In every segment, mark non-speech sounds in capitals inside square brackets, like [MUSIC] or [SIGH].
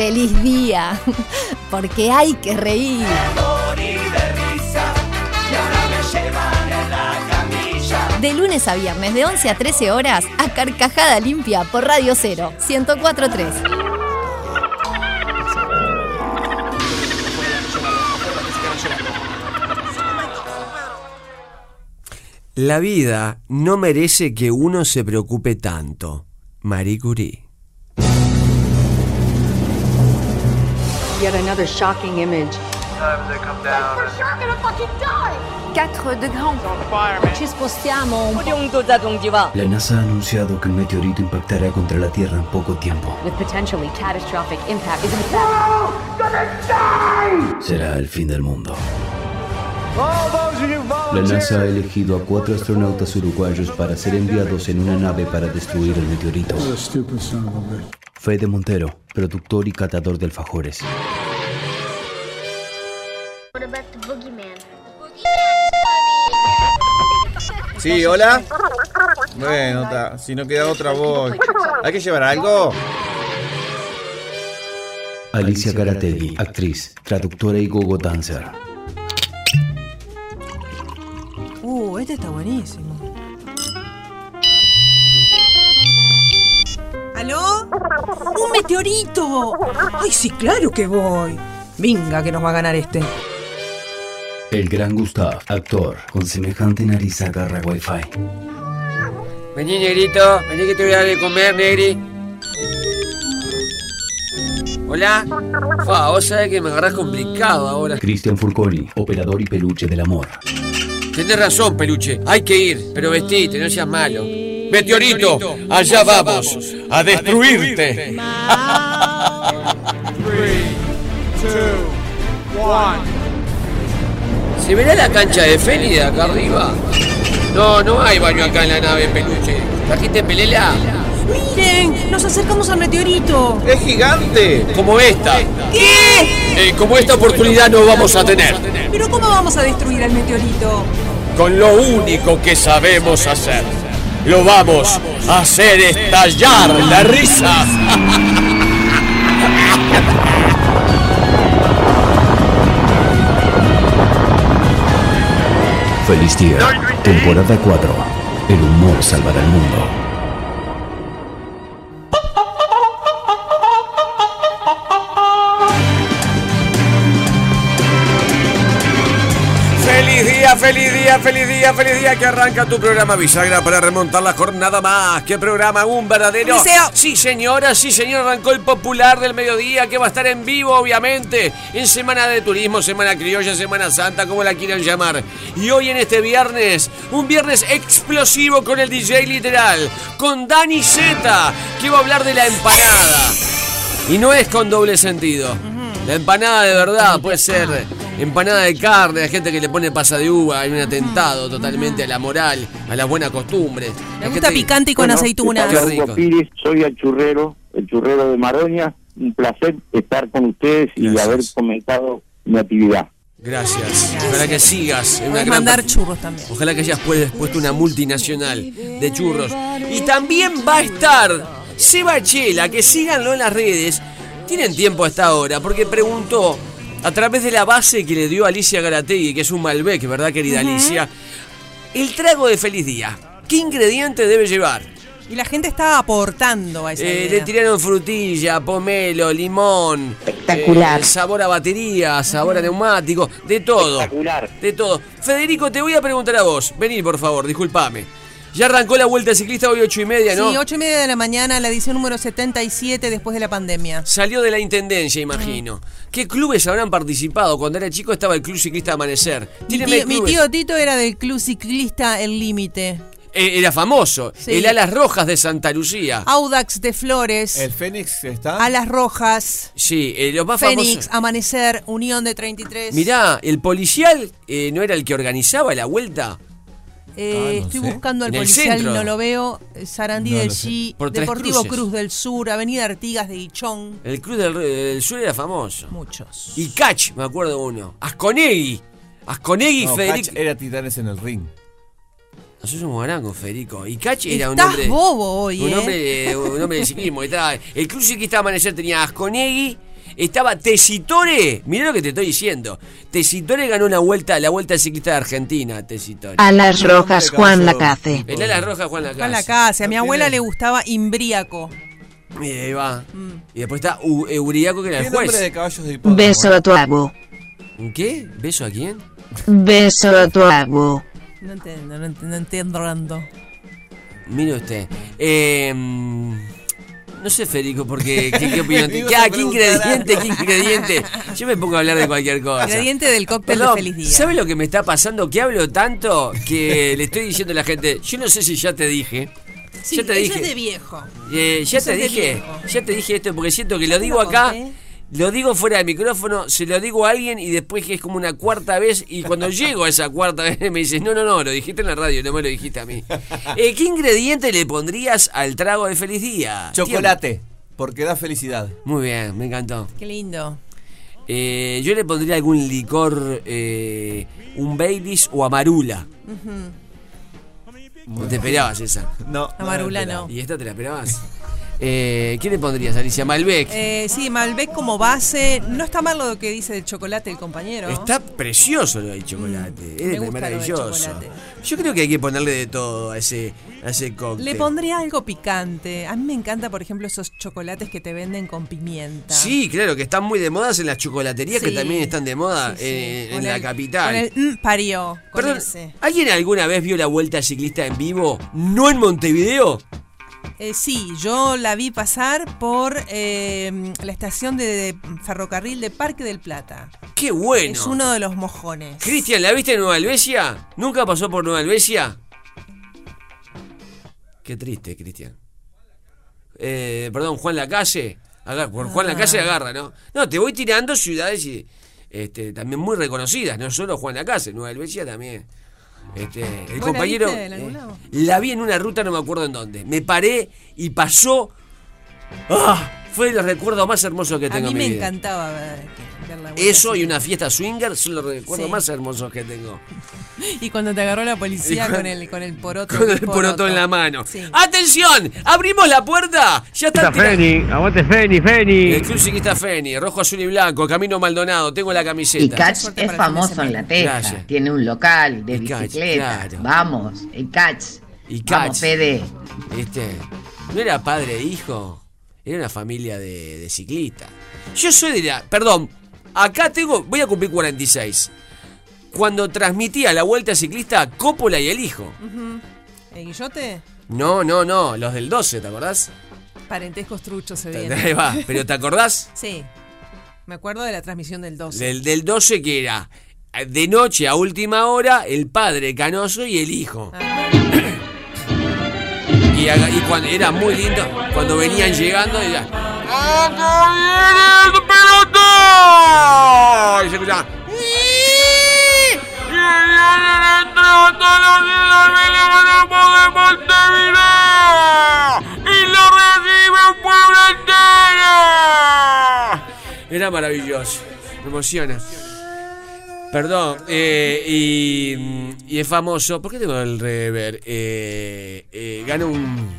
feliz día, [LAUGHS] porque hay que reír. De lunes a viernes, de 11 a 13 horas, a Carcajada Limpia por Radio 0, 1043. La vida no merece que uno se preocupe tanto. Marie Curie. Yet another shocking image. Quatre degrés. Ci spostiamo La NASA ha anunciado que un meteorito impactará contra la Tierra en poco tiempo. With potentially catastrophic impact is in fact Será el fin del mundo. La NASA ha elegido a cuatro astronautas uruguayos para ser enviados en una nave para destruir el meteorito. Fede Montero, productor y catador de alfajores. Sí, hola. Bueno, ta, si no queda otra voy. ¿Hay que llevar algo? Alicia Garategui, actriz, traductora y gogo dancer. Uh, este está buenísimo. ¡Un meteorito! ¡Ay, sí, claro que voy! Venga, que nos va a ganar este. El gran Gustav, actor, con semejante nariz agarra wifi. Vení, negrito, vení que te voy a dar de comer, negri. Hola. Fua, vos sabés que me agarrás complicado ahora. Cristian Furconi, operador y peluche del amor. Tenés razón, peluche. Hay que ir, pero vestite, no seas malo. Meteorito, allá vamos, a destruirte. ¿Se verá la cancha de Feli de acá arriba? No, no hay baño acá en la nave, peluche. ¿Trajiste pelela? ¡Miren! ¡Nos acercamos al meteorito! ¡Es gigante! Como esta. ¿Qué? Eh, como esta oportunidad no vamos a tener. ¿Pero cómo vamos a destruir al meteorito? Con lo único que sabemos hacer. Lo vamos a hacer estallar la risa. Feliz día. Temporada 4. El humor salvará el mundo. Día, feliz día, que arranca tu programa Bisagra para remontar la jornada más. ¿Qué programa? Un verdadero. Liceo. Sí, señora, sí, señor. Arrancó el popular del mediodía que va a estar en vivo, obviamente. En Semana de Turismo, Semana Criolla, Semana Santa, como la quieran llamar. Y hoy en este viernes, un viernes explosivo con el DJ literal, con Dani Z, que va a hablar de la empanada. Y no es con doble sentido. La empanada de verdad puede ser empanada de carne, hay gente que le pone pasa de uva, hay un atentado totalmente a la moral, a las buenas costumbres. Me Hay gusta gente- picante y con aceitunas. Qué rico. Hugo Pires, soy el churrero, el churrero de Maroña. Un placer estar con ustedes y Gracias. haber comentado mi actividad. Gracias. Ojalá que sigas en una gran mandar churros también. Ojalá que hayas pu- puesto una multinacional de churros. Y también va a estar Seba Chela, que síganlo en las redes. Tienen tiempo hasta ahora, porque preguntó a través de la base que le dio Alicia Garategui, que es un Malbec, ¿verdad, querida Alicia? El trago de feliz día. ¿Qué ingrediente debe llevar? Y la gente está aportando a esa Eh, idea. le tiraron frutilla, pomelo, limón. Espectacular. eh, sabor a batería, sabor a neumático, de todo. Espectacular. De todo. Federico, te voy a preguntar a vos. Vení, por favor, discúlpame. Ya arrancó la vuelta ciclista hoy ocho y media, ¿no? Sí, ocho y media de la mañana, la edición número 77 después de la pandemia. Salió de la intendencia, imagino. ¿Qué clubes habrán participado? Cuando era chico estaba el Club Ciclista Amanecer. Mi tío, mi clubes. tío Tito era del club ciclista El Límite. Eh, era famoso. Sí. El Alas Rojas de Santa Lucía. Audax de Flores. ¿El Fénix está? Alas Rojas. Sí, eh, los más Fénix, famosos. Amanecer, Unión de 33. Mirá, el policial eh, no era el que organizaba la vuelta. Eh, Ah, no estoy sé. buscando al policial, centro. no lo veo. Sarandí No del. G, Deportivo Cruces. Cruz del Sur, Avenida Artigas de Guichón. El Club del, del Sur era famoso. Muchos. Y Catch, me acuerdo uno. Asconegui. Asconegui, No, Federico. Catch era Titanes en el ring. Nosotros somos guarangos, Federico. Y Catch era un Estás hombre. bobo hoy, un ¿eh? hombre, de- un hombre de ciclismo. Estaba- el Club Ciclista Amanecer tenía Asconegui, Estaba Tesitore, mirá lo que te estoy diciendo. Tesitore ganó una vuelta, la vuelta ciclista de Argentina, Tesitore. Alas rojas Juan Lacase. El alas rojas Juan Lacase. Juan Lacase. A mi abuela le gustaba Imbríaco. Y ahí va. Y después está U- Euriaco, que era el ¿Qué nombre juez. de caballos de? Beso a tu abu. ¿Qué? ¿Beso a quién? Beso a tu abu. No entiendo, no entiendo, no entiendo. Mire usted. Eh, no sé, Federico, porque ¿qué, qué [LAUGHS] opinión ¿Qué, ingrediente? ¿Qué ingrediente? Yo me pongo a hablar de cualquier cosa. Ingrediente del cóctel Perdón, de feliz día. ¿Sabe lo que me está pasando? Que hablo tanto que le estoy diciendo a la gente, yo no sé si ya te dije. Sí, ya te eso dije. es de viejo. Eh, ya Eso te dije, viejo. ya te dije esto porque siento que lo digo acá, conté? Lo digo fuera del micrófono, se lo digo a alguien y después que es como una cuarta vez y cuando [LAUGHS] llego a esa cuarta vez me dices, no, no, no, lo dijiste en la radio, no me lo dijiste a mí. Eh, ¿Qué ingrediente le pondrías al trago de feliz día? Chocolate, porque da felicidad. Muy bien, me encantó. Qué lindo. Eh, yo le pondría algún licor, eh, un Baileys o amarula. ¿No te esperabas esa? No. Amarula no. ¿Y esta te la esperabas? Eh, ¿Qué le pondrías, Alicia? Malbec. Eh, sí, Malbec como base. No está mal lo que dice del chocolate el compañero. Está precioso lo del chocolate. me es maravilloso. Yo creo que hay que ponerle de todo a ese, a ese cóctel. Le pondría algo picante. A mí me encanta, por ejemplo, esos chocolates que te venden con pimienta. Sí, claro, que están muy de moda en las chocolaterías que también están de moda Sí, sí. eh, en la el- capital. Con el mm, parió. Con Perdón, ese. ¿alguien alguna vez vio la vuelta ciclista en vivo? ¿No en Montevideo? Eh, sí, yo la vi pasar por eh, la estación de, de ferrocarril de Parque del Plata. ¡Qué bueno! Es uno de los mojones. Cristian, ¿la viste en Nueva Helvecia? ¿Nunca pasó por Nueva Helvecia? Qué triste, Cristian. Eh, perdón, Juan Lacase. Agar- por Juan Ah. Lacase agarra, ¿no? No, te voy tirando ciudades y, este, también muy reconocidas, no solo Juan Lacase, Nueva Helvecia también. Este, el ¿Vos la compañero. viste eh, la vi en una ruta, no me acuerdo en dónde. Me paré y pasó. ¡Ah! Fue de los recuerdos más hermosos que A tengo mí en mi me vida. encantaba ver, Eso y una fiesta swinger son los recuerdos Sí. más hermosos que tengo. [LAUGHS] Y cuando te agarró la policía con- con el, con el poroto. Con el poroto en la mano. Sí. ¡Atención! ¡Abrimos la puerta! Ya está Feni, aguante Feni, Feni. El club ciclista Feni, rojo, azul y blanco, Camino Maldonado, tengo la camiseta. Y Catch es famoso en La Teja. Gracias. Tiene un local de Y Catch, bicicleta. claro. Vamos, el Catch. Y Vamos, Catch. Fede. Este, no era padre e hijo, era una familia de, de ciclistas. Yo soy de la. Perdón, acá tengo. Voy a cumplir 46. Cuando transmitía la vuelta ciclista, Coppola y el hijo. ¿El guillote? No, no, no, los del 12, ¿te acordás? Parentescos truchos se Ahí viene. va, [LAUGHS] pero ¿te acordás? Sí. Me acuerdo de la transmisión del 12. Del, del 12 que era de noche a última hora, el padre canoso y el hijo. Y, haga- y cuando era muy lindo, cuando venían llegando, y Y se escuchaba. "Y lo recibe un pueblo entero! Era maravilloso. Me emociona. Perdón, eh, y, y es famoso. ¿Por qué tengo el rever? Eh, eh, gana un,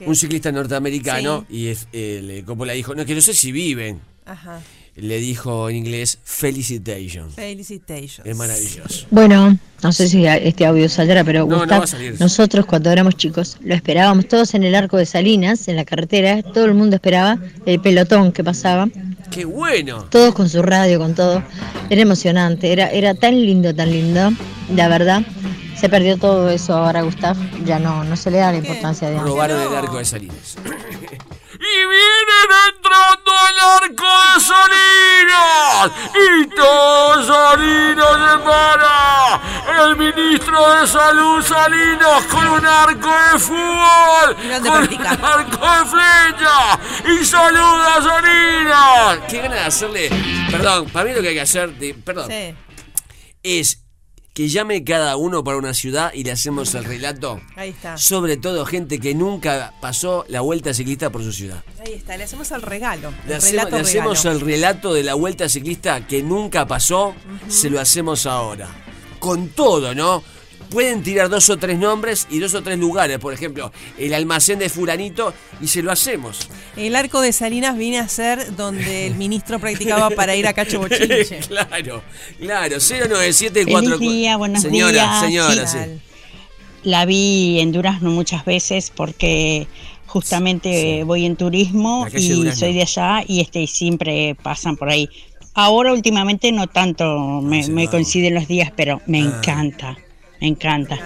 un ciclista norteamericano y es, eh, le Coppola dijo, no, que no sé si viven. Ajá. Le dijo en inglés, Felicitations. Felicitations. Es maravilloso. Bueno, no sé si este audio saldrá, pero No, no Gustav, va a salir. nosotros cuando éramos chicos lo esperábamos todos en el arco de Salinas, en la carretera, todo el mundo esperaba el pelotón que pasaba, ¡Qué bueno! todos con su radio, con todo. Era emocionante, era, era tan lindo, tan lindo, la verdad. Se perdió todo eso ahora, Gustav, ya no, no se le da la importancia de antes. Robaron el arco de Salinas. [CLEARS THROAT] arco de Salinas! ¡Y todos Salinas se para! ¡El ministro de Salud Salinas con un arco de fútbol! ¡Con un arco de flecha! ¡Y saluda a Salinas! ¡Qué ganas de hacerle! Perdón, para mí lo que hay que hacer... de- perdón. Sí. Es que llame cada uno para una ciudad y le hacemos el relato. Ahí está. Sobre todo gente que nunca pasó la vuelta ciclista por su ciudad. Ahí está. Le hacemos el regalo. Le el hacemos, relato le hacemos el relato de la vuelta ciclista que nunca pasó, se lo hacemos ahora. Con todo, ¿no? Pueden tirar dos o tres nombres y dos o tres lugares. Por ejemplo, el almacén de Fulanito y se lo hacemos. El arco de Salinas viene a ser donde el [LAUGHS] ministro practicaba para ir a Cacho Bochinche. [LAUGHS] claro, claro. 0974. Feliz día, buenos señora, días. Señora, Sí. sí. La vi en Durazno muchas veces porque justamente voy en turismo y soy de allá y este siempre pasan por ahí. Ahora últimamente no tanto me, me coinciden los días, pero me Ah. encanta, me encanta.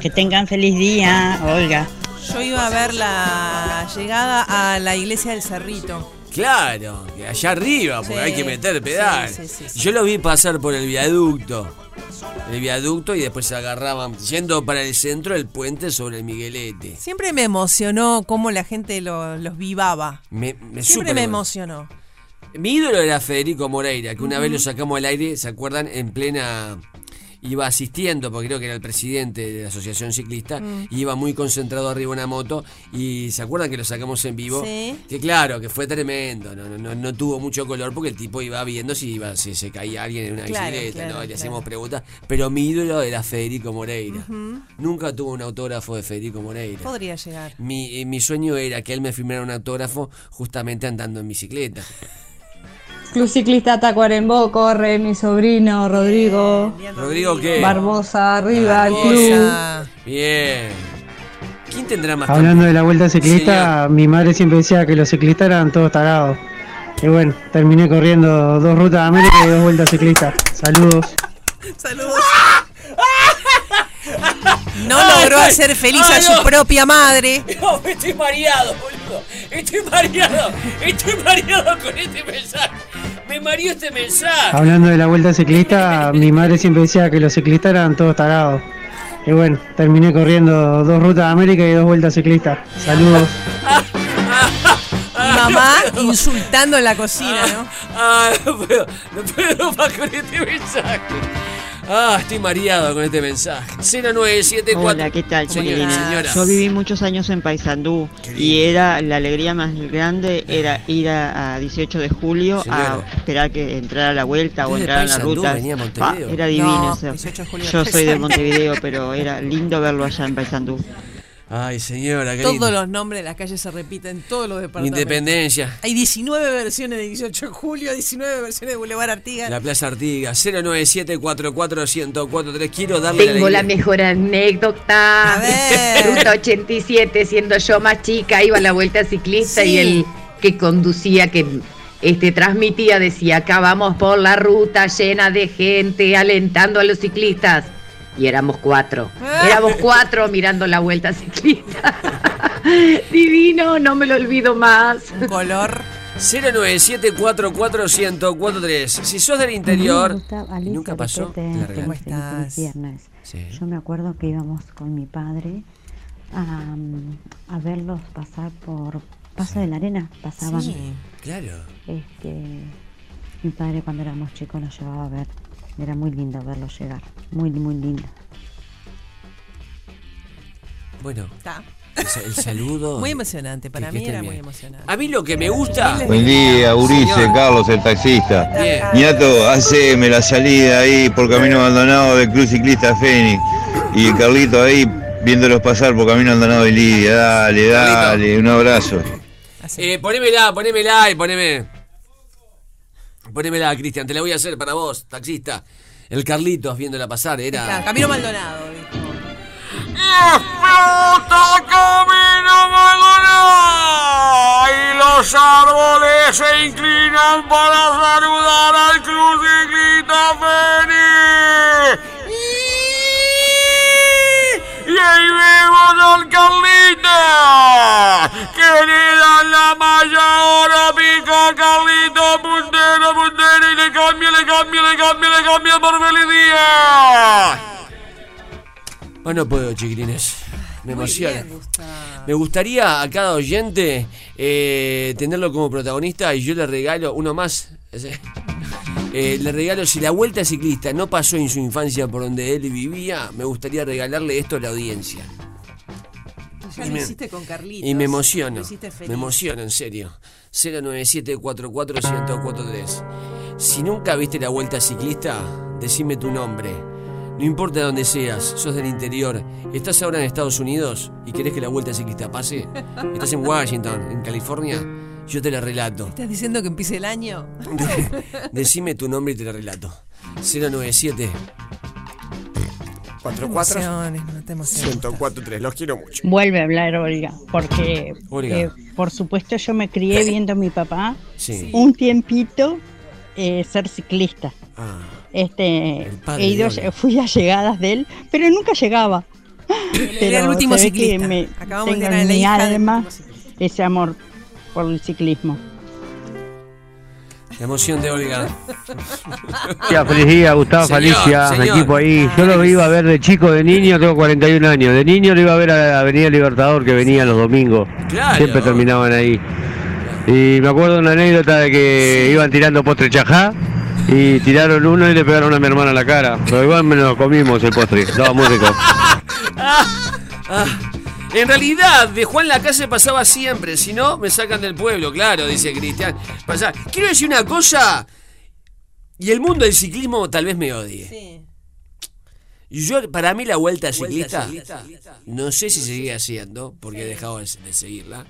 Que tengan feliz día, Olga. Yo iba a ver la llegada a la iglesia del Cerrito. Claro, allá arriba, porque Sí, hay que meter pedal. sí, sí, sí, Yo lo vi pasar por el viaducto. El viaducto y después se agarraban, yendo para el centro, el puente sobre el Miguelete. Siempre me emocionó cómo la gente lo- los vivaba. Me, me Siempre me emo- emocionó. Mi ídolo era Federico Moreira, que una vez lo sacamos al aire, ¿se acuerdan? En plena. Iba asistiendo, porque creo que era el presidente de la Asociación Ciclista, Mm. y iba muy concentrado arriba de una moto. Y ¿se acuerdan que lo sacamos en vivo? Sí. Que claro, que fue tremendo. No, no, no, no tuvo mucho color porque el tipo iba viendo si iba, si se caía alguien en una Claro, bicicleta, claro, ¿no? Y le claro. hacíamos preguntas. Pero mi ídolo era Federico Moreira. Nunca tuvo un autógrafo de Federico Moreira. Podría llegar. Mi, eh, mi sueño era que él me firmara un autógrafo justamente andando en bicicleta. Club Ciclista Tacuarembó, corre mi sobrino Rodrigo. Rodrigo, ¿qué? Barbosa, arriba, el club. Bien. ¿Quién tendrá más Hablando de la vuelta ciclista, mi madre siempre decía que los ciclistas eran todos tarados. Y bueno, terminé corriendo dos rutas de América y dos vueltas ciclistas. Saludos. [LAUGHS] Saludos. No logró hacer feliz a su no. propia madre. [LAUGHS] No, estoy mareado, boludo. Estoy mareado. Estoy mareado con este mensaje. Este mensaje. Hablando de la vuelta ciclista, mi madre siempre decía que los ciclistas eran todos tarados. Y bueno, terminé corriendo dos rutas de América y dos vueltas ciclistas. Saludos. [LAUGHS] Mamá insultando en la cocina, ¿no? Ah, [LAUGHS] no puedo, no puedo más con este mensaje. Ah, estoy mareado con este mensaje. 0974. Hola, ¿qué tal, Señora. Yo viví muchos años en Paysandú y era la alegría más grande era ir a, a 18 de julio Señora. a esperar que entrara la vuelta o ¿Usted de entrar a la ruta. venía a Montevideo? era divino. No, o sea, 18 de julio yo soy de. Montevideo, pero era lindo verlo allá en Paysandú. Ay, señora, qué Todos lindo. los nombres de las calles se repiten en todos los departamentos. Independencia. Hay 19 versiones de 18 de julio, 19 versiones de Boulevard Artigas. La Plaza Artigas. 097441043. Quiero darle Tengo la alegría. mejor anécdota. [LAUGHS] Ruta 87, siendo yo más chica, iba a la vuelta ciclista y Sí. el que conducía, que este transmitía, decía, acá vamos por la ruta llena de gente, alentando a los ciclistas. Y éramos cuatro. Éramos cuatro mirando la vuelta ciclista. [LAUGHS] Divino, no me lo olvido más. Un color. 097441043. Si sos del interior. Gustavo, Alicia nunca pasó. La ¿cómo estás? Viernes. Sí. Yo me acuerdo que íbamos con mi padre a, a verlos pasar por Paso de la Arena. Pasaban. Sí, claro. Este, mi padre cuando éramos chicos los llevaba a ver. Era muy lindo verlos llegar. Muy, muy lindo. Bueno. Está. El, el saludo. [LAUGHS] Muy emocionante, para mí era muy emocionante. A mí lo que me gusta. Buen día, Urice, Señor. Carlos, el taxista. Bien. Niato, haceme la salida ahí por Camino Abandonado del Club Ciclista Fénix. Y Carlito ahí viéndolos pasar por Camino Abandonado de Lidia. Dale, dale, un abrazo. Eh, ponémela, ponémela y poneme. Ponémela, Cristian, te la voy a hacer para vos, taxista. El Carlitos viéndola pasar, era. Camilo Maldonado. dijo. Y los árboles se inclinan para saludar al Cruz Ciclista Fénix. Y ahí vemos al Carlita, que le dan la malla cambia, le cambia, le cambia, le cambia por feliz día. Bueno, puedo, chiquilines. Emociona. bien. Me gustaría a cada oyente eh, tenerlo como protagonista y yo le regalo uno más. [LAUGHS] Eh, le regalo, si la vuelta ciclista no pasó en su infancia por donde él vivía, me gustaría regalarle esto a la audiencia. Ya Y lo me- hiciste con Carlitos. Y me emociono. Lo. Me emociono, en serio. 097441043. Si nunca viste la vuelta ciclista, decime tu nombre. No importa dónde seas, sos del interior, estás ahora en Estados Unidos y querés que la vuelta ciclista pase, estás en Washington, en California, yo te la relato. ¿Estás diciendo que empiece el año? [LAUGHS] Decime tu nombre y te la relato. 097 44 1043. Los quiero mucho. Vuelve a hablar Olga, porque Olga. eh, por supuesto yo me crié viendo a mi papá Sí. un tiempito eh, ser ciclista. Ah, Este, padre he ido, fui a llegadas de él, pero nunca llegaba. [LAUGHS] Era el último ciclista. me- Acabamos de en la mi alma ese amor por el ciclismo. la emoción de Olga. Ya, feliz día, Gustavo Señor, Falicia, señor. equipo ahí. Yo lo iba a ver de chico, de niño, tengo 41 años. De niño lo iba a ver a la Avenida Libertador que venía los domingos. Claro. Siempre terminaban ahí. Y me acuerdo de una anécdota de que iban tirando postre chajá y tiraron uno y le pegaron a mi hermana en la cara. Pero igual me lo comimos el postre, estaba muy rico. [LAUGHS] Ah, en realidad, de Juan la Casa pasaba siempre, si no, me sacan del pueblo, claro, dice Cristian. Pasaba. Quiero decir una cosa, y el mundo del ciclismo tal vez me odie. Y Yo, para mí la vuelta ciclista, no sé si sigue haciendo, porque he dejado de, de seguirla,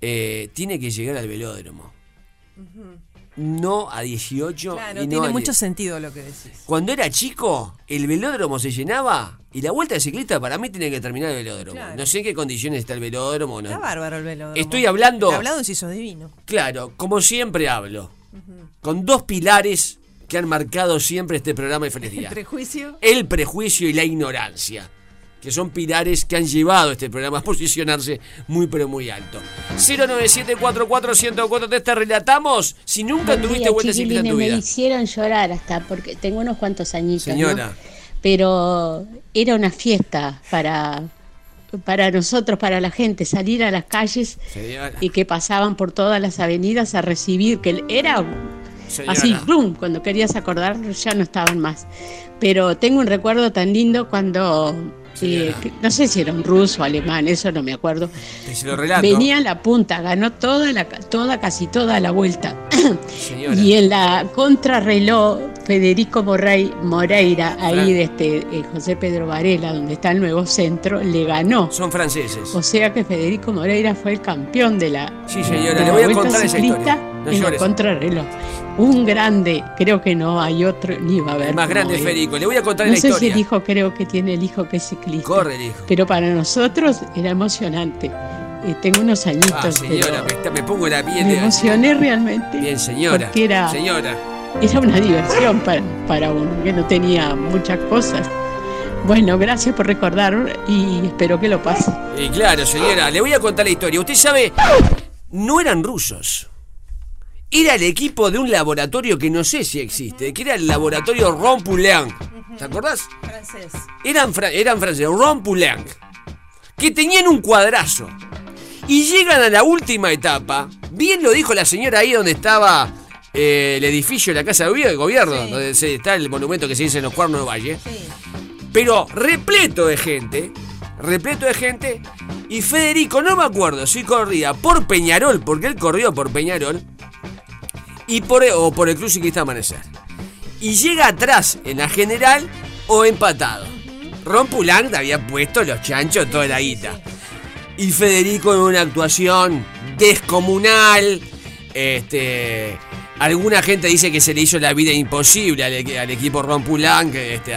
eh, tiene que llegar al velódromo. No a 18 Claro, y no tiene a mucho 10. sentido lo que decís. Cuando era chico, el velódromo se llenaba y la vuelta de ciclista para mí tiene que terminar el velódromo. Claro. No sé en qué condiciones está el velódromo. No. Está bárbaro el velódromo. Estoy hablando- Hablado si sos divino. Claro, como siempre hablo. Con dos pilares que han marcado siempre este programa de [LAUGHS] Feliz Día. Prejuicio. El prejuicio y la ignorancia. Que son pilares que han llevado a este programa a posicionarse muy pero muy alto. 097441043 te relatamos si nunca Buen tuviste día, vuelta ciclista en tu vida. Me hicieron llorar hasta porque tengo unos cuantos añitos. ¿no? Señora. Pero era una fiesta para, para nosotros, para la gente, salir a las calles Señora. y que pasaban por todas las avenidas a recibir, que era Señora. así, ¡plum! cuando querías acordar ya no estaban más. Pero tengo un recuerdo tan lindo cuando, que- no sé si era un ruso o alemán, eso no me acuerdo, Te se lo relato. venía a la punta, ganó toda, la, toda casi toda la vuelta. [COUGHS] Señora. Y en la contrarreloj, Federico Morrey, Moreira, ahí de este eh, José Pedro Varela, donde está el nuevo centro, le ganó. Son franceses. O sea que Federico Moreira fue el campeón de la, Sí, señora, de le voy a contar esa historia. No en la contrarreloj. Un grande, creo que no hay otro, ni va a haber. El más grande. Federico. Le voy a contar No la sé historia. si el hijo, creo que tiene el hijo que es ciclista. Corre el hijo. Pero para nosotros era emocionante. Eh, tengo unos añitos, Ah, señora, pero me, está- me pongo la piel me de emocioné realmente. Bien, señora. Porque era, Señora. era una diversión para, para uno, que no tenía muchas cosas. Bueno, gracias por recordar y espero que lo pase. Y claro, señora, le voy a contar la historia. Usted sabe, no eran rusos. Era el equipo de un laboratorio que no sé si existe, que era el laboratorio Ron Poulenc. ¿Te acordás? Francés. Eran, fra- eran franceses. Que tenían un cuadrazo. Y llegan a la última etapa. Bien lo dijo la señora ahí donde estaba eh, el edificio de la Casa de Gobierno, donde se- está el monumento que se dice en los Cuernos de Valle. Pero repleto de gente, repleto de gente. Y Federico, no me acuerdo si corría por Peñarol, porque él corrió por Peñarol, y por, o por el Club Ciclista Amanecer. Y llega atrás en la general o empatado. Ron Poulenc había puesto los chanchos toda la guita. Y Federico en una actuación descomunal. Este. Alguna gente dice que se le hizo la vida imposible al, equi- al equipo Ron Poulenc, este,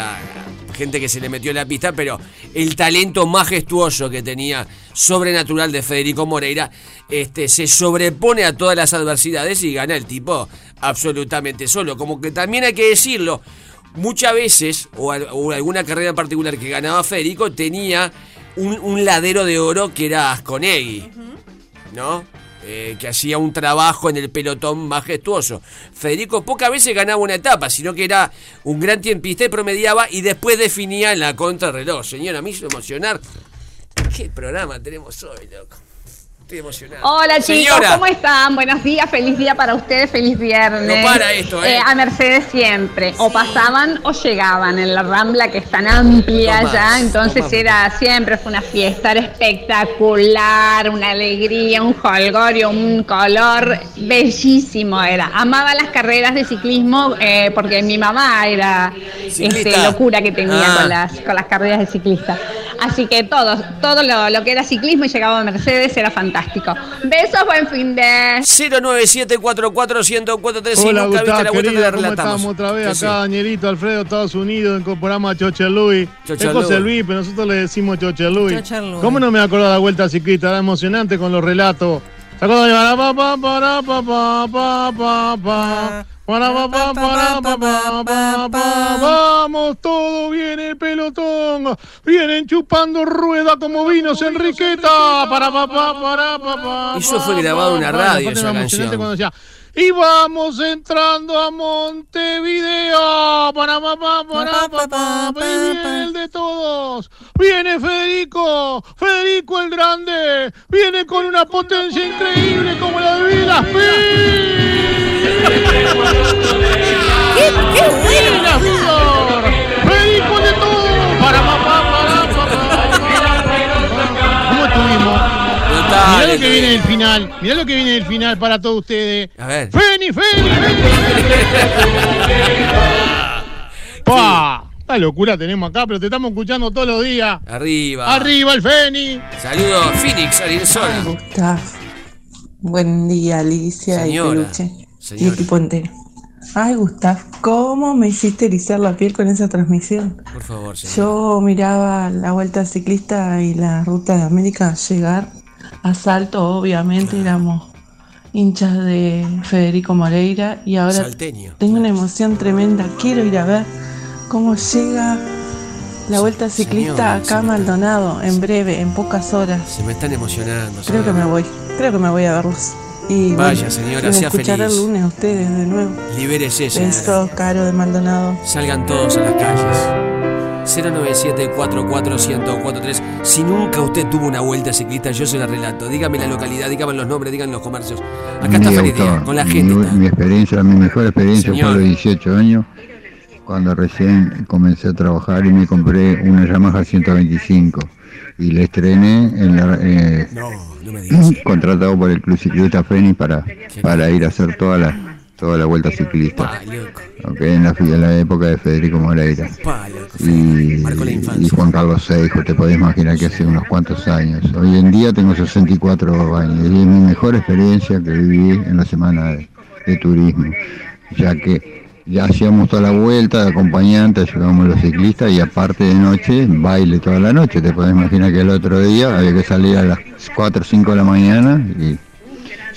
gente que se le metió en la pista, pero el talento majestuoso que tenía sobrenatural de Federico Moreira este, se sobrepone a todas las adversidades y gana el tipo absolutamente solo. Como que también hay que decirlo, muchas veces, o, al- o alguna carrera en particular que ganaba Federico, tenía un, un ladero de oro que era Asconegui, ¿no? Eh, que hacía un trabajo en el pelotón majestuoso. Federico pocas veces ganaba una etapa, sino que era un gran tiempista y promediaba y después definía la contrarreloj. Señora, me hizo emocionar. ¿Qué programa tenemos hoy, loco? Estoy emocionado. Hola chicos, Señora. ¿cómo están? Buenos días, feliz día para ustedes, feliz viernes. No para esto, ¿eh? a Mercedes siempre, o pasaban o llegaban en la Rambla que es tan amplia Tomás, ya, entonces Tomás. era siempre fue una fiesta, era espectacular, una alegría, un jolgorio, un color bellísimo era. Amaba las carreras de ciclismo eh, porque mi mamá era este, locura que tenía Ah. con las con las carreras de ciclista. Así que todo, todo lo, lo que era ciclismo y llegaba a Mercedes era fantástico. Besos, buen fin de. 097441043 si Hola nunca viste Gustavo, la vuelta te la ¿cómo relatamos. estamos otra vez? Sí, Acá sí. Danielito Alfredo, Estados Unidos, incorporamos a. Chocha Es José Luis. Pero nosotros le decimos Luis. ¿Cómo no me acuerdo de la vuelta ciclista? Era emocionante con los relatos. Vamos, todo viene el pelotón. Vienen chupando rueda como vinos Enriqueta. Para pa pa para pa pa. Eso fue grabado en una radio, esa canción. Y vamos entrando a Montevideo. Para pa pa para pa pa. pa. Y viene el de todos. Viene Federico. Federico el grande. Viene con una potencia increíble como la de Vilas [LAUGHS] ¡Qué, Flor! Federico el de todos. Para pa Mirá lo que viene del final. Mirá lo que viene del final para todos ustedes. A ver. ¡Feni, Feni! [LAUGHS] ¡Pa! La locura tenemos acá, pero te estamos escuchando todos los días. Arriba. ¡Arriba el Feni! Saludos, Phoenix, Arizona. Gustav. Buen día, Alicia Señora, y Peluche. Y señora. equipo entero. Ay, Gustav, ¿cómo me hiciste erizar la piel con esa transmisión? Por favor, señor. Yo miraba la vuelta ciclista y la ruta de América llegar a salto, obviamente éramos hinchas de Federico Moreira y ahora Salteño. tengo una emoción tremenda. Quiero ir a ver cómo llega la vuelta ciclista acá a Maldonado en breve, en pocas horas. Se me están emocionando. Creo que me voy, creo que me voy a verlos. Y Vaya, bueno, señora, sea escucharé feliz. el lunes a ustedes de nuevo. Libérese, señora. Besos, Caro de Maldonado. Salgan todos a las calles. 097-44-1043. Si nunca usted tuvo una vuelta ciclista, yo se la relato. Dígame la localidad, dígame los nombres, dígame los comercios. Acá está Gustavo. con la gente. Mi, experiencia, mi mejor experiencia Señor. fue a los 18 años, cuando recién comencé a trabajar y me compré una Yamaha 125 y la estrené en la, eh, contratado por el Club Ciclista Fénix para, para ir a hacer toda la, toda la vuelta ciclista. Ok, en, la, en la época de Federico Moreira. Y, y Juan Carlos Seijo, te podés imaginar que hace unos cuantos años. Hoy en día tengo 64 años y es mi mejor experiencia que viví en la semana de, de turismo, ya que ya hacíamos toda la vuelta de acompañante, ayudábamos a los ciclistas y aparte de noche, baile toda la noche. Te podés imaginar que el otro día había que salir a las 4 o 5 de la mañana y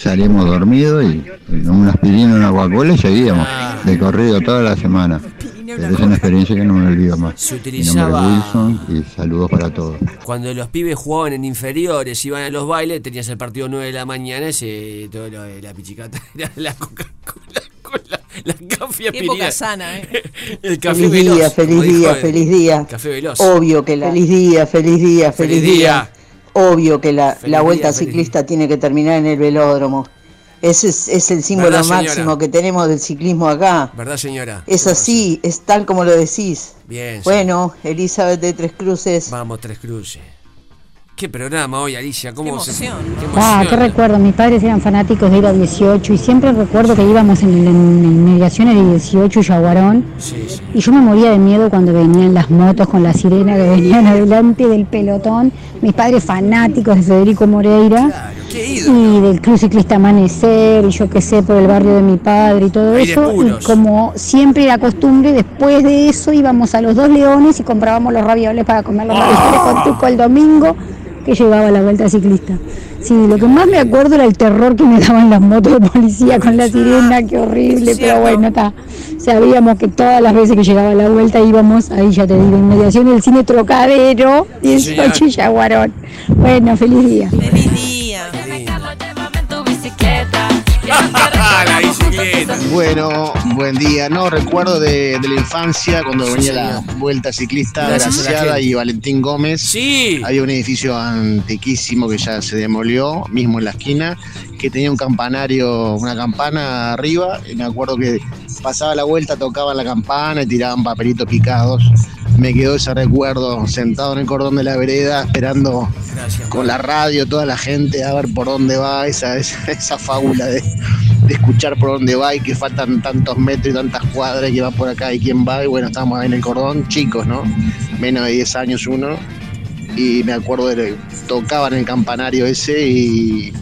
salíamos dormidos y y una aspirina, una Coca-Cola y seguíamos de corrido toda la semana. Pero es una experiencia que no me olvido más. Se Mi nombre utilizaba- es Wilson y saludos para todos. Cuando los pibes jugaban en inferiores, iban a los bailes, tenías el partido 9 de la mañana, ese, todo lo de la pichicata, [LAUGHS] era la Coca-Cola con la, la café Qué época sana, ¿eh? [LAUGHS] El café Feliz día, feliz día, el- feliz día. Café veloz. Obvio que la feliz día, feliz día, feliz, Feliz día. día. Obvio que la, Feliz la vuelta día, feliz ciclista tiene que terminar en el velódromo. Ese es, es el símbolo máximo que tenemos del ciclismo acá. ¿Verdad, señora? Es así, es tal como lo decís. Bien. Bueno, Elizabeth de Tres Cruces. Vamos, Tres Cruces. Qué programa hoy, Alicia. ¿Cómo se- qué Ah, emoción. qué recuerdo. Mis padres eran fanáticos de ir a 18 y siempre recuerdo que íbamos en, en, en mediaciones de 18 y Yaguarón. Sí, sí. Y yo me moría de miedo cuando venían las motos con la sirena que venían [LAUGHS] adelante del pelotón. Mis padres fanáticos de Federico Moreira y del Club Ciclista Amanecer y yo qué sé, por el barrio de mi padre y todo eso. puros. Y como siempre era costumbre, después de eso íbamos a los dos leones y comprábamos los ravioles para comer los ravioles con tuco el domingo que llevaba la vuelta ciclista. Sí, lo que más me acuerdo era el terror que me daban las motos de policía con la sirena, qué horrible, pero bueno, está. Sabíamos que todas las veces que llegaba la vuelta íbamos, ahí ya te digo, inmediación del cine Trocadero, 18 y Yaguarón. Bueno, feliz día. La bicicleta. Bueno, buen día. No, recuerdo de, de la infancia cuando venía la vuelta ciclista Gracias Graciada y Valentín Gómez. Sí. Había un edificio antiquísimo que ya se demolió, mismo en la esquina, que tenía un campanario, una campana arriba. Y me acuerdo que pasaba la vuelta, tocaban la campana y tiraban papelitos picados. Me quedó ese recuerdo sentado en el cordón de la vereda, esperando con la radio, toda la gente a ver por dónde va, esa, esa, esa fábula de, de escuchar por dónde va y que faltan tantos metros y tantas cuadras y que va por acá y quién va. Y bueno, estábamos ahí en el cordón, chicos, ¿no? Menos de 10 años uno. Y me acuerdo de que tocaban el campanario ese y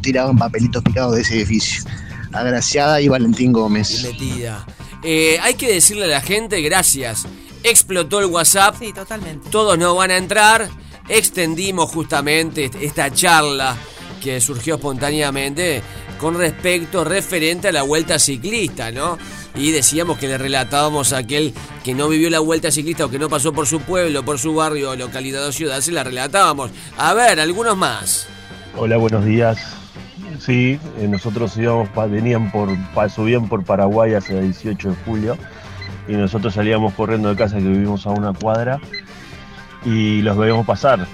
tiraban papelitos picados de ese edificio. Agraciada y Valentín Gómez. Metida. Eh, hay que decirle a la gente gracias. Explotó el WhatsApp. Sí, totalmente. Todos no van a entrar. Extendimos justamente esta charla que surgió espontáneamente con respecto referente a la vuelta ciclista, ¿no? Y decíamos que le relatábamos a aquel que no vivió la vuelta ciclista o que no pasó por su pueblo, por su barrio, localidad o ciudad, se la relatábamos. A ver, algunos más. Hola, buenos días. Sí, eh, nosotros íbamos, venían por, subían por Paraguay hacia el 18 de julio y nosotros salíamos corriendo de casa que vivimos a una cuadra y los veíamos pasar.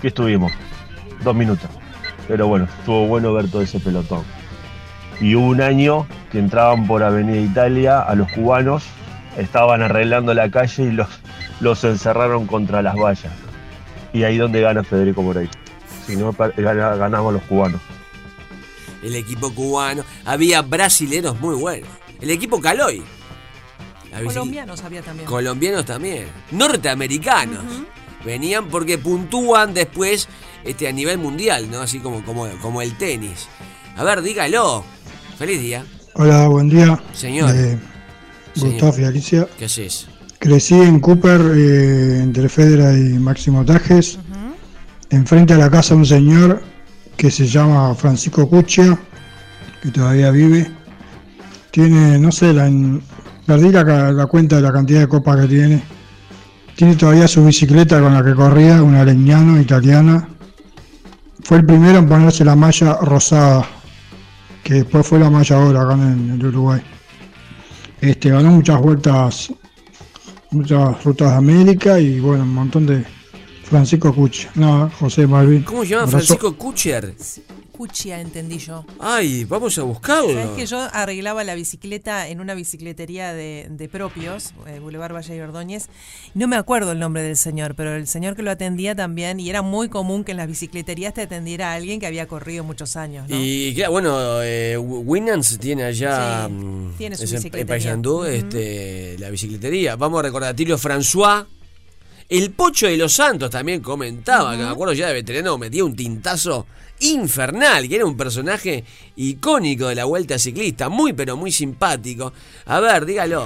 ¿Qué estuvimos? Dos minutos. Pero bueno, estuvo bueno ver todo ese pelotón. Y hubo un año que entraban por Avenida Italia a los cubanos, estaban arreglando la calle y los, los encerraron contra las vallas. Y ahí donde gana Federico Moreira. Si no, ganamos los cubanos. El equipo cubano. Había brasileros muy buenos. El equipo Caloy. Colombianos había también. Colombianos también. Norteamericanos. Venían porque puntúan después este, a nivel mundial, ¿no? Así como, como, como el tenis. A ver, dígalo. Feliz día. Hola, buen día. Señor. Eh, Señor. Gustavo y Alicia. ¿Qué haces? Crecí en Cooper, eh, entre Federa y Máximo Tajes. Enfrente a la casa un señor que se llama Francisco Cuchia, que todavía vive. Tiene, no sé, la, perdí la, la cuenta de la cantidad de copas que tiene. Tiene todavía su bicicleta con la que corría, una leñano italiana. Fue el primero en ponerse la malla rosada, que después fue la malla ahora acá en el Uruguay. Este, ganó muchas vueltas, muchas rutas de América y bueno, un montón de Francisco Cuchi, no, José Malvin. ¿Cómo se llama Abrazo. Francisco Kucher? Cuchia, entendí yo. Ay, vamos a buscarlo. ¿Sabes que yo arreglaba la bicicleta en una bicicletería de, de propios, eh, Boulevard Valle y Ordóñez? No me acuerdo el nombre del señor, pero el señor que lo atendía también, y era muy común que en las bicicleterías te atendiera alguien que había corrido muchos años, ¿no? Y claro, bueno, eh, Winans tiene allá Sí, mm, tiene su es en-. Paysandú, Ujú. este, la bicicletería. Vamos a recordar a Tilio François. El Pocho de los Santos también comentaba, que me acuerdo ya de veterano, metía un tintazo infernal, que era un personaje icónico de la vuelta ciclista, muy pero muy simpático. A ver, dígalo.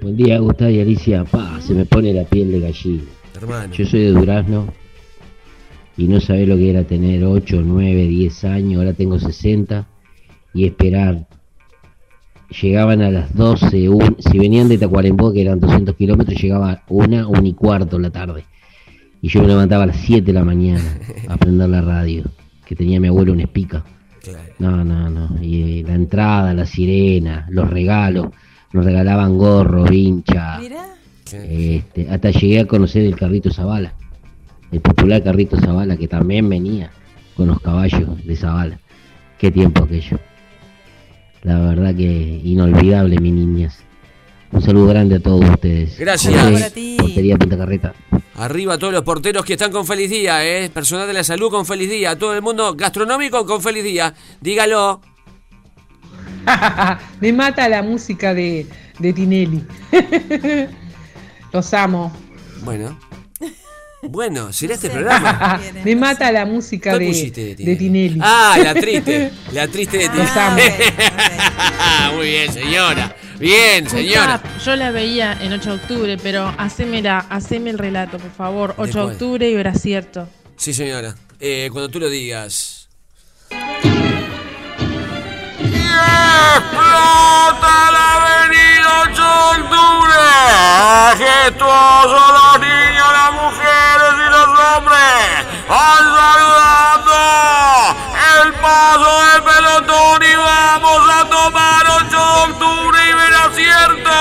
Buen día, Gustavo y Alicia. Pa, se me pone la piel de gallina. Hermano. Yo soy de Durazno y no sabés lo que era tener 8, 9, 10 años. Ahora tengo 60 y esperar. Llegaban a las 12, un- si venían de Tacuarembó, que eran 200 kilómetros, llegaba una, una y cuarto la tarde. Y yo me levantaba a las 7 de la mañana [LAUGHS] a prender la radio, que tenía mi abuelo un espica. No, no, no. Y eh, la entrada, la sirena, los regalos. Nos regalaban gorro, vincha. Este, hasta llegué a conocer el carrito Zavala. El popular carrito Zavala, que también venía con los caballos de Zavala. Qué tiempo aquello. La verdad que inolvidable, mi niñas. Un saludo grande a todos ustedes. Gracias. José. Portería Punta Carreta. Arriba todos los porteros que están con feliz día, ¿eh? Personal de la salud con feliz día. Todo el mundo gastronómico con feliz día. Dígalo. [LAUGHS] Me mata la música de, de Tinelli. [LAUGHS] Los amo. Bueno. Bueno, será este programa. [LAUGHS] Me mata la música ¿Cuál de, pusiste de de Tinelli? Tinelli. Ah, la triste. La triste de ti. Los amo. Muy bien, señora. Bien, señora. Yo la veía en 8 de octubre, pero hacémela, haceme el relato, por favor. 8 de cuál? octubre y Bracierto. Sí, señora. Eh, cuando tú lo digas. explota la avenida 8 de octubre. Majestuosos salvado el paso del pelotón y vamos a tomar 8 de octubre y verá cierto,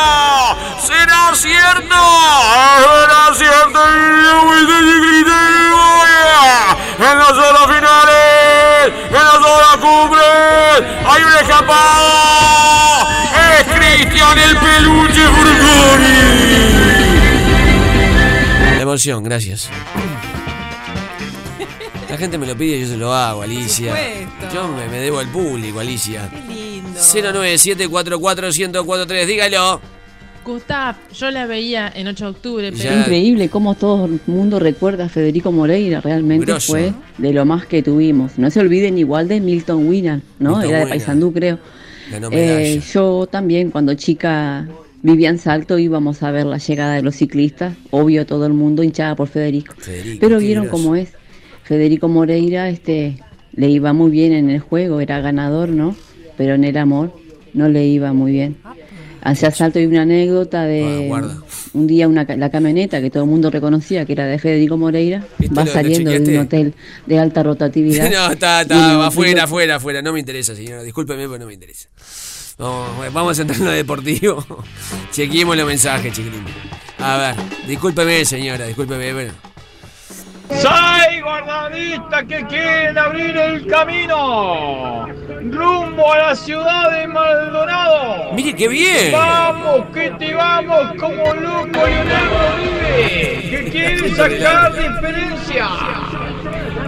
será cierto, será cierto en las horas finales, en las horas cumbres, hay un escapado, es Cristian el peluche Burgoni. Emoción, gracias. La gente me lo pide y yo se lo hago, Alicia. Yo me, me debo al público, Alicia. Qué lindo. 097441043, dígalo. Gustav, yo la veía en 8 de octubre, pero... Increíble cómo todo el mundo recuerda a Federico Moreira, realmente Grosso. fue de lo más que tuvimos. No se olviden igual de Milton Winnan, ¿no? Milton Era de. Paysandú, creo. Eh, yo también, cuando chica vivía en Salto, íbamos a ver la llegada de los ciclistas. Obvio, todo el mundo hinchada por Federico. Federico, Pero vieron cómo es. Federico Moreira este, le iba muy bien en el juego, era ganador, ¿no? Pero en el amor no le iba muy bien. Hacia Salto hay una anécdota de un día una, la camioneta que todo el mundo reconocía que era de Federico Moreira, ¿Viste va lo- lo saliendo de un hotel de alta rotatividad. [LAUGHS] No, está, Y está, afuera, afuera, afuera. No me interesa, señora. Discúlpeme, pero no me interesa. No, vamos a entrar en lo deportivo. [LAUGHS] Chequeemos los mensajes, chiquitín. A ver, discúlpeme, señora, discúlpeme. Bueno. ¡Soy guardanistas que quieren abrir el camino! ¡Rumbo a la ciudad de Maldonado! Mire qué bien. ¡Vamos, que te vamos como loco Lionel Rodríguez! ¡Que [LAUGHS] quiere sacar diferencia!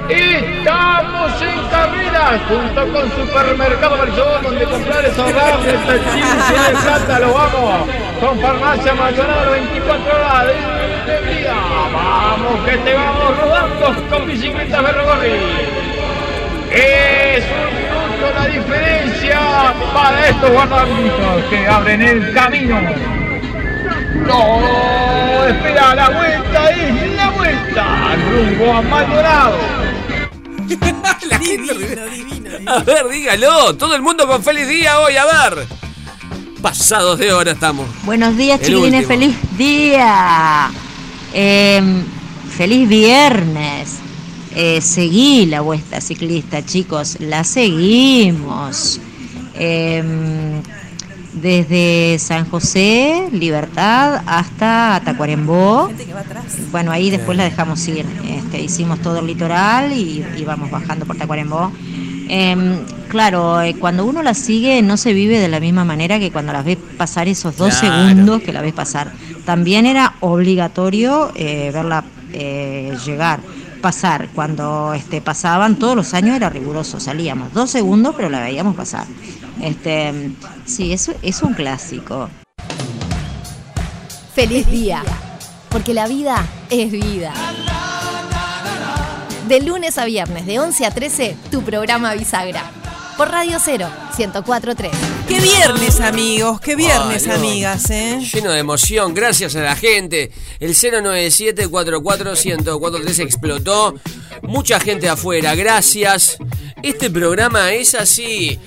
Estamos en carrera junto con Supermercado Marisol, donde comprar es ahorrar, tiene plata, lo vamos. Con Farmacia Maldonado 24 horas de, de vida. Vamos que te vamos rodando con bicicleta Ferrogorri. Es un minuto la diferencia para estos guardamientos que abren el camino. No, espera, la vuelta es la vuelta rumbo a Maldonado. [LAUGHS] La gente- A ver, dígalo. Todo el mundo con feliz día hoy, a ver. Pasados de hora estamos. Buenos días, El chiquilines. último. Feliz día. Em, feliz viernes. Eh, seguí la vuelta ciclista, chicos. La seguimos. Em, desde San José, Libertad, hasta Tacuarembó. Bueno, ahí después la dejamos ir. Este, hicimos todo el litoral y, y vamos bajando por Tacuarembó. Em, claro, eh, cuando uno la sigue no se vive de la misma manera que cuando las ves pasar esos dos Claro. segundos que la ves pasar. También era obligatorio eh, verla eh, llegar, pasar. Cuando este, pasaban todos los años era riguroso, salíamos dos segundos pero la veíamos pasar. Este, sí, es un clásico. Feliz día, porque la vida es vida. De lunes a viernes, de 11 a 13, tu programa Bisagra. Por Radio 0, 1043. Qué viernes, amigos, qué viernes, no. amigas, ¿eh? Lleno de emoción, gracias a la gente. El 097-44-1043 explotó. Mucha gente afuera, gracias. Este programa es así.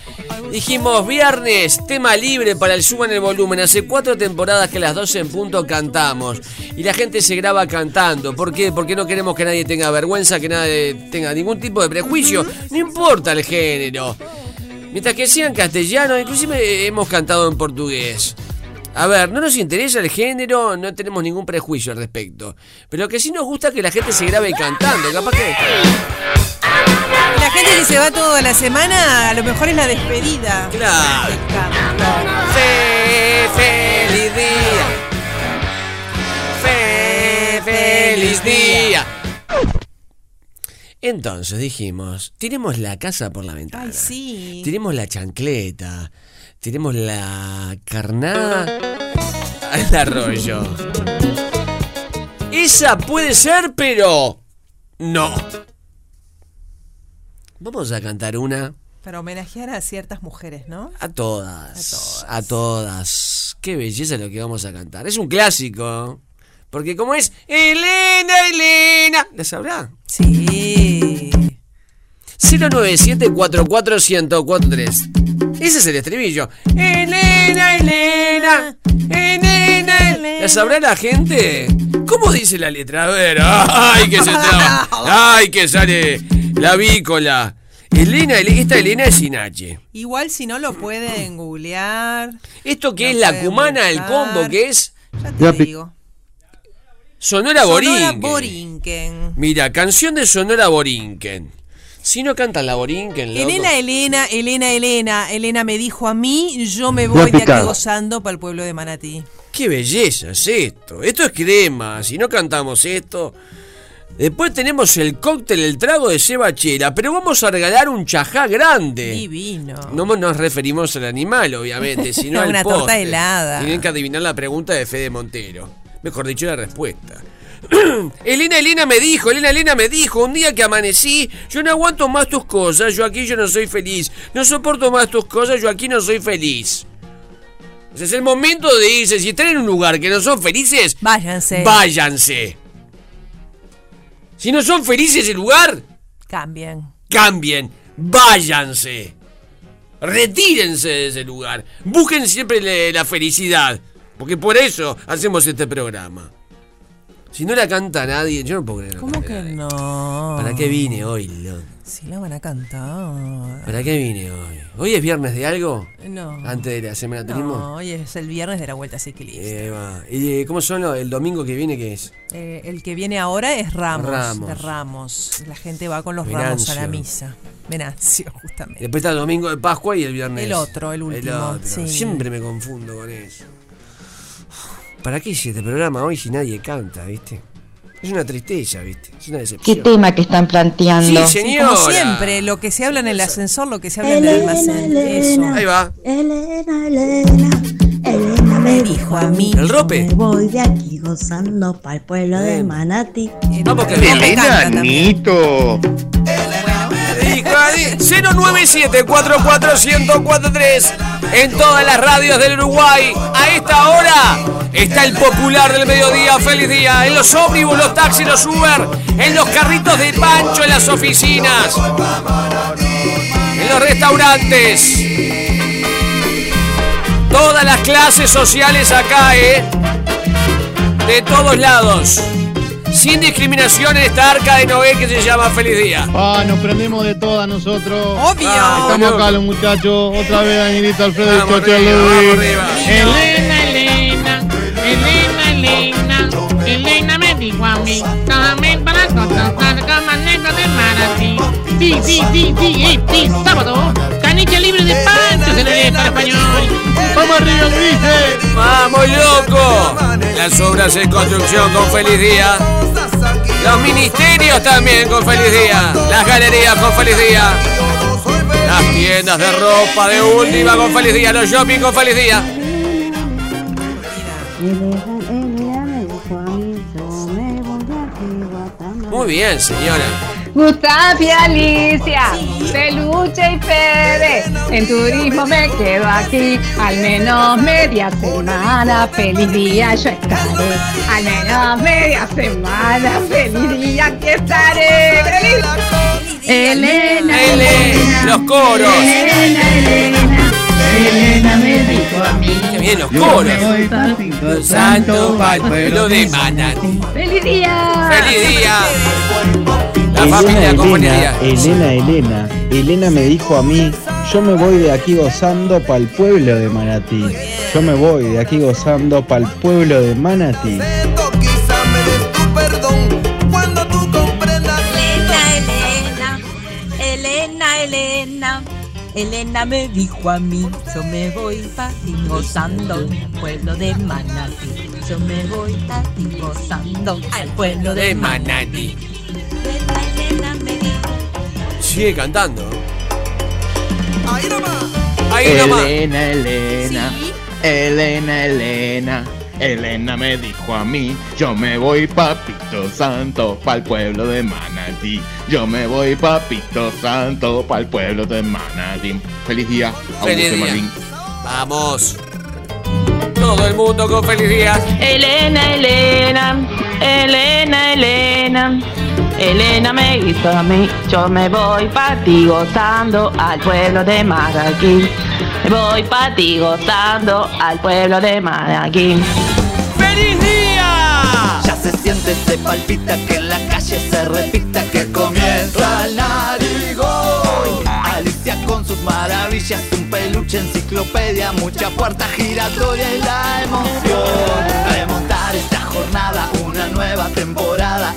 Dijimos viernes, tema libre para el suban el volumen. Hace cuatro temporadas que a las 12 en punto cantamos. Y la gente se graba cantando. ¿Por qué? Porque no queremos que nadie tenga vergüenza, que nadie tenga ningún tipo de prejuicio. No importa el género. Mientras que sea en castellano, inclusive hemos cantado en portugués. A ver, no nos interesa el género, no tenemos ningún prejuicio al respecto. Pero que sí nos gusta que la gente se grabe cantando, capaz que... La gente que se va toda la semana, a lo mejor es la despedida. Claro. Fe, feliz día. Fe, feliz día. Entonces dijimos, tiremos la casa por la ventana. Ay, sí. Tiremos la chancleta. Tiremos la carnada [LAUGHS] al arroyo. Esa puede ser, pero no. Vamos a cantar una Para homenajear a ciertas mujeres, ¿no? a todas. A todas. Qué belleza lo que vamos a cantar. Es un clásico. Porque como es Elena, Elena. ¿La sabrá? Sí. 097-44-1043. Ese es el estribillo. Elena, Elena. Elena, Elena. ¿La sabrá la gente? ¿Cómo dice la letra? A ver. ¡Ay, que se traba! [LAUGHS] ¡Ay, que sale la vícola! Elena, Ele- esta Elena es sin H. Igual si no lo pueden googlear. Esto que es la cumana, el buscar. combo, que es Ya te digo. Sonora, Sonora Borinquen. Borinquen. Mira, canción de Sonora Borinquen. Si no cantan la Borinquen, loco. Elena, Elena, Elena, Elena. Elena me dijo a mí, yo me voy de aquí gozando para el pueblo de Manatí. Qué belleza es esto. Esto es crema. Si no cantamos esto. Después tenemos el cóctel, el trago de cebachera, pero vamos a regalar un chajá grande. Divino. No nos referimos al animal, obviamente, sino [LAUGHS] al Una torta postre. helada. Tienen que adivinar la pregunta de Fede Montero. Mejor dicho, la respuesta. [CLEARS THROAT] Elena, Elena me dijo, Elena, Elena me dijo, un día que amanecí, yo no aguanto más tus cosas, yo aquí yo no soy feliz. No soporto más tus cosas, yo aquí no soy feliz. Ese es el momento de irse. Si están en un lugar que no son felices, váyanse. Váyanse. Si no son felices el lugar, Cambien. cambien, váyanse. Retírense de ese lugar. Busquen siempre la felicidad. Porque por eso hacemos este programa. Si no la canta nadie, yo no puedo creer. ¿Cómo que no? ¿Para qué vine hoy, loco? Sí, la van a cantar. ¿Para qué vine hoy? ¿Hoy es viernes de algo? No. Antes de la semana turismo. No, hoy es el viernes de la Vuelta Ciclista. Eh, va. ¿Y eh, cómo son los- el domingo que viene? ¿Qué es? Eh, el que viene ahora es Ramos, Ramos. de Ramos. La gente va con los ramos a la misa. Venancio, [LAUGHS] justamente. Después está el domingo de Pascua y el viernes. El otro, el último, otro. sí. Siempre me confundo con eso. ¿Para qué hice este programa hoy si nadie canta, viste? Es una tristeza, viste. Es una ¿Qué decepción. tema que están planteando? Sí, Sí, como señora. siempre, lo que se habla en el ascensor, lo que se habla en el almacén. Eso. Ahí va. Elena, Elena, Elena me dijo a mí. ¿El rope? Me voy de aquí gozando para el pueblo de Manati. Vamos que Elena, Nito. 097-44143 en todas las radios del Uruguay. A esta hora está el popular del mediodía. Feliz día. En los ómnibus, los taxis, los Uber, en los carritos de pancho, en las oficinas, en los restaurantes. Todas las clases sociales acá, ¿eh? De todos lados. Sin discriminación en esta arca de Noé que se llama Feliz Día. Ah, nos prendemos de todas nosotros. Obvio. Ah, estamos acá los muchachos. Otra vez Danielito Alfredo y Vamos Chocho arriba, vamos arriba. Elena, Elena, Elena, Elena, Elena me dijo a mí, Sí, sí, sí, sí, sí, sábado, canilla libre de pancho se le lee para español. ¡Vamos arriba, Ulises! ¡Vamos, loco! Las obras en construcción con feliz día. Los ministerios también con feliz día. Las galerías con feliz día. Las tiendas de ropa de última con feliz día. Los shopping con feliz día. Muy bien, señora. Gustavo y Alicia, Peluche y Fede, en turismo me quedo aquí, al menos media semana, feliz día yo estaré, al menos media semana, feliz día aquí estaré. ¡Feliz! Elena, Elena, los coros. Elena, Elena, Elena me dijo a mí. Qué bien los coros. El pueblo de Manatí. ¡Feliz día! ¡Feliz día! La familia con feliz día. Elena, Elena, Elena me dijo a mí, yo me voy de aquí gozando para el pueblo de Manatí. Yo me voy de aquí gozando para el pueblo de Manatí. Elena, Elena, Elena, Elena. Elena me dijo a mí, yo me voy pa' ti gozando al pueblo de Manatí. Yo me voy pa' ti gozando al pueblo de. Manatí. Sigue cantando. Ahí nomás. Ahí nomás. Elena, Elena, Elena, Elena, Elena me dijo a mí, yo me voy papito santo pa'l pueblo de Manatí, yo me voy papito santo pa'l pueblo de Manatí. Feliz día, Feliz día. Martín. Vamos. Todo el mundo con feliz día. Elena, Elena, Elena, Elena. Elena me hizo a mí, yo me voy pa' ti gozando al pueblo de Marrakech. Me voy pa' ti gozando al pueblo de Marrakech. ¡Feliz día! Ya se siente, se palpita, que en la calle se repita, que comienza el narigón. Alicia con sus maravillas, un peluche, enciclopedia, mucha puerta giratoria y la emoción. Remontar esta jornada, una nueva temporada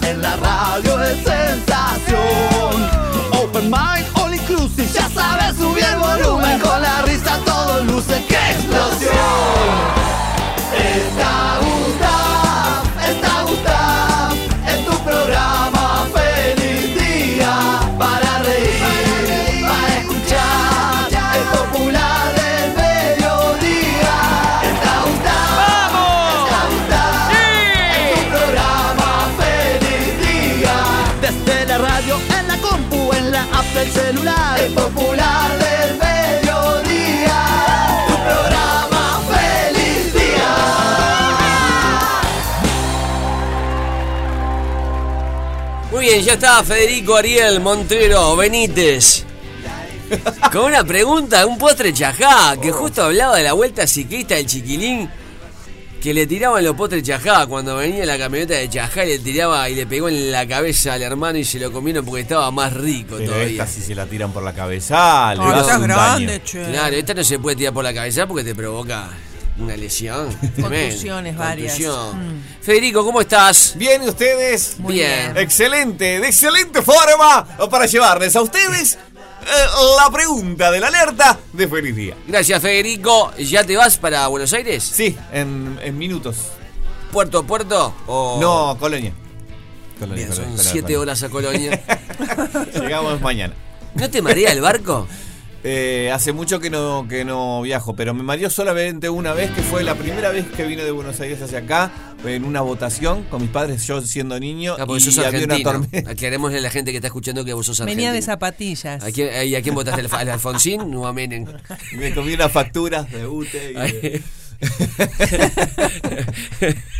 bien, ya está Federico Ariel Montero Benítez. Con una pregunta, un postre chajá, que justo hablaba de la vuelta ciclista del chiquilín, que le tiraban los postres chajá cuando venía la camioneta de chajá y le tiraba y le pegó en la cabeza al hermano y se lo comieron porque estaba más rico Pero todavía. esta si se la tiran por la cabeza, le va a hacer un daño. Claro, esta no se puede tirar por la cabeza porque te provoca una lesión. [LAUGHS] Contusiones varias. Contusión. Mm. Federico, ¿cómo estás? Bien, ¿y ustedes? Muy bien. Excelente, de excelente forma para llevarles a ustedes eh, la pregunta de la alerta de feliz día. Gracias, Federico. ¿Ya te vas para Buenos Aires? Sí, en, en minutos. ¿Puerto a puerto? O... No, Colonia. Colonia, Bien, son Colonia, Colonia, siete Colonia. horas a Colonia. [LAUGHS] Llegamos mañana. ¿No te marea el barco? [LAUGHS] Eh, hace mucho que no, que no viajo, pero me mareó solamente una vez, que fue la primera vez que vine de Buenos Aires hacia acá, en una votación con mis padres, yo siendo niño, Ah, y sos había una tormenta. Aclarémosle a la gente que está escuchando que vos sos argentino. Venía de zapatillas. ¿A quién, eh, ¿Y a quién votaste? ¿Al, al Alfonsín o a Menem? Me comí unas facturas de UTE. y [LAUGHS] de- [LAUGHS]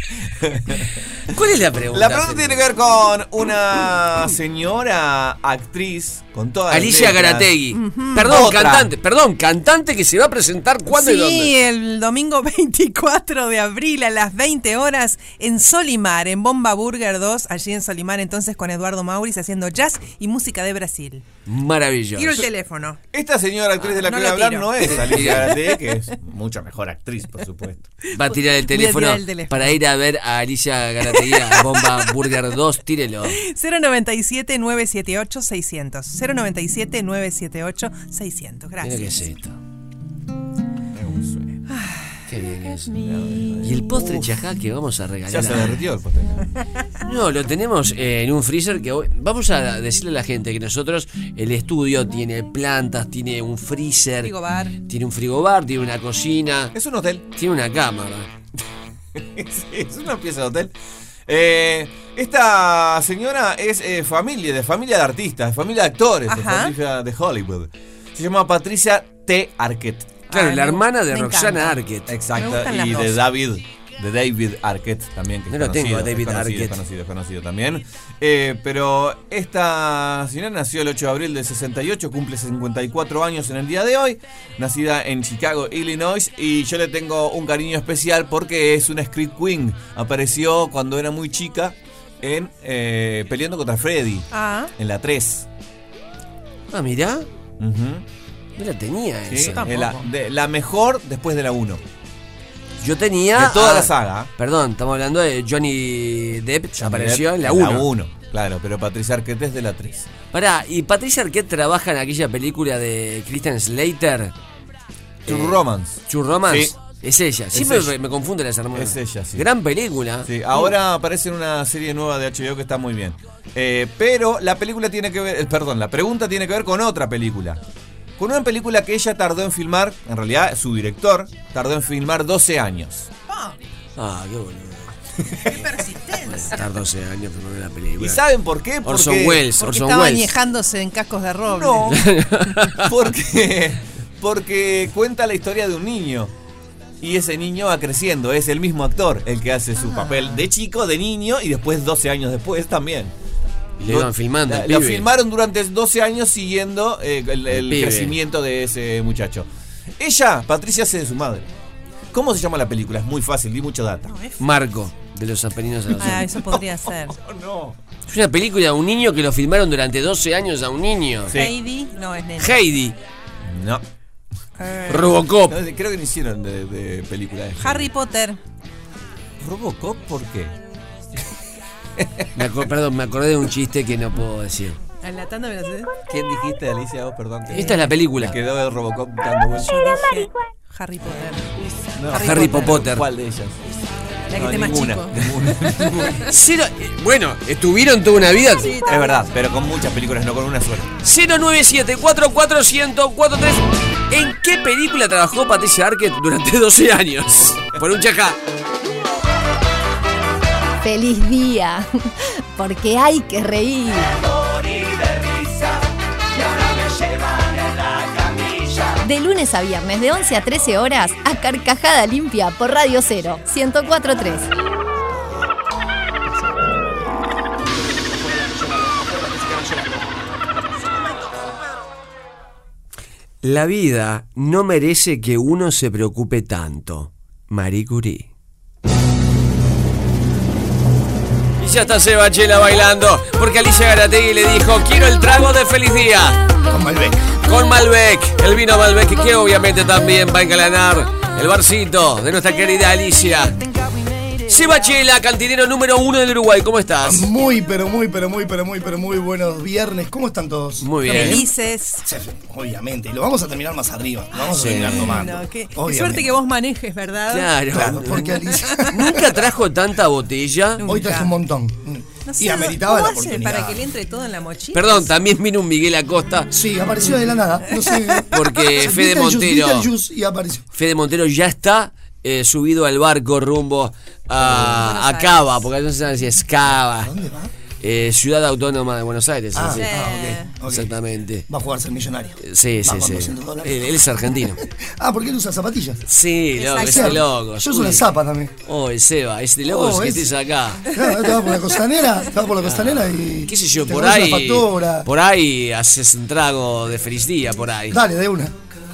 ¿Cuál es la pregunta? La pregunta tiene que ver con una señora actriz con todas las Alicia letras. Garategui. Perdón, Otra. cantante. Perdón, cantante que se va a presentar cuándo y sí, dónde. el domingo [LAUGHS] 24 de abril a las 20 horas en Solimar, en Bomba Burger 2, allí en Solimar, entonces con Eduardo Maurice haciendo jazz y música de Brasil. Maravilloso. Tiro el teléfono. Esta señora actriz de la No que voy a hablar tiro. no es [LAUGHS] Alicia Garategui, que es mucha mejor actriz, por supuesto. Va a tirar el teléfono, tirar el teléfono. para ir a ver a Alicia Garategui a Bomba Burger 2. Tírelo. 097 978 600. 097 978 600. Mira Gracias. qué es esto. Qué bien es. Y el postre chajá que vamos a regalar. Ya se derritió el postre. No, lo tenemos eh, en un freezer que hoy- vamos a decirle a la gente que nosotros el estudio tiene plantas, tiene un freezer, Frigobar. tiene un frigobar, tiene una cocina, Es un hotel. tiene una cámara. [LAUGHS] Sí, es una pieza de hotel. Eh, esta señora es eh, familia, de familia de artistas, de familia de actores, de familia de Hollywood. Se llama Patricia T. Arquette. Claro, Ay, la me- hermana de Roxana encanta. Arquette. Exacto. Y de dos. David, de David Arquette también. Que es No lo conocido, tengo a es David conocido, Arquette. Es conocido, es conocido también. Eh, pero esta señora nació el 8 de abril del 68, cumple 54 años en el día de hoy. Nacida en Chicago, Illinois. Y yo le tengo un cariño especial porque es una Street Queen. Apareció cuando era muy chica en eh, Peleando contra Freddy. Ah, En la 3. Ah, mirá, Ujú. No la tenía Sí, esa. la, de- la mejor después de la 1. Yo tenía. De toda ah, la saga. Perdón, estamos hablando de Johnny Depp, apareció en la 1. La 1, claro, pero Patricia Arquette es de la 3. Pará, ¿y Patricia Arquette trabaja en aquella película de Christian Slater? True Eh, Romance. True Romance. Sí. Es ella. Es Siempre ella. me confunde las hermanas. Es ella, sí. Gran película. Sí, ahora aparece en una serie nueva de HBO que está muy bien. Eh, pero la película tiene que ver, eh, perdón, la pregunta tiene que ver con otra película. Con una película que ella tardó en filmar, en realidad su director tardó en filmar 12 años. Ah, qué boludo. Tardó 12 años filmando la película. ¿Y saben por qué? Porque, Orson Welles, porque Orson estaba Welles. añejándose en cascos de roble. No, [LAUGHS] porque, porque cuenta la historia de un niño. Y ese niño va creciendo, es el mismo actor el que hace su papel de chico, de niño y después 12 años después también. Y lo iban filmando. La- el Lo filmaron durante 12 años siguiendo eh, el, crecimiento de ese muchacho. Ella, Patricia, hace de su madre. ¿Cómo se llama la película? Es muy fácil, di mucha data. Marco, de los Apeninos a los Ah, eso podría ser. [LAUGHS] no. Es una película de un niño que lo filmaron durante 12 años a un niño. Sí. Heidi, no es nena. Heidi. No. Robocop. No, creo que no hicieron de, de película. Harry Potter. ¿Robocop por qué? Me perdón, me acordé de un chiste que no puedo decir. En la tanda me la sé. ¿Quién dijiste, Alicia? Vos, perdón. que- Esta es la película. Quedó el Robocop dando vueltas. Harry Potter. No, Harry Potter. ¿Cuál de ellas? La que No, esté más ninguna, chico. ninguna. [LAUGHS] Cero- eh, bueno, estuvieron toda una vida. es verdad, pero con muchas películas, no con una sola. 097 44143 ¿En qué película trabajó Patricia Arquette durante 12 años? Por un chacá. Feliz día, [LAUGHS] porque hay que reír. De lunes a viernes, de 11 a 13 horas, a Carcajada Limpia por Radio 0, 1043. La vida no merece que uno se preocupe tanto. Marie Curie. Ya está Sebachela bailando, porque Alicia Garategui le dijo, quiero el trago de feliz día. Con Malbec. Con Malbec, el vino Malbec que obviamente también va a engalanar el barcito de nuestra querida Alicia. Sebachela, cantinero número uno del Uruguay, ¿cómo estás? Muy, pero muy, pero muy, pero muy, pero muy buenos viernes. ¿Cómo están todos? Muy bien. Felices. Obviamente. Y lo vamos a terminar más arriba. Lo vamos Sí. a terminar tomando. No, qué, qué Obviamente. suerte que vos manejes, ¿verdad? Claro. Claro, porque Alicia. [LAUGHS] Nunca trajo tanta botella. Hoy traje un montón. No y sé, ameritaba ¿cómo la hace oportunidad. para que le entre todo en la mochila? Perdón, también vino un Miguel Acosta. Sí, apareció de la nada. No sé. Porque Fede Montero. Y apareció. Fede Montero ya está eh, subido al barco rumbo a, a Cava, porque no sé si es Cava. Eh, Ciudad Autónoma de Buenos Aires. Ah, así. ah. Exactamente. Va a jugar a ser millonario. Sí, Va sí, sí. 200 dólares. Él, él es argentino. [LAUGHS] Ah, ¿por qué él usa zapatillas? Sí, loco, ese loco. Yo uso una zapa también. Oh, el Seba, ese loco Oh, es que estés acá. Claro, te vas por la costanera, te vas por la costanera y. ¿Qué sé yo? Por ahí. Por ahí haces un trago de feliz día, por ahí. Dale, de una.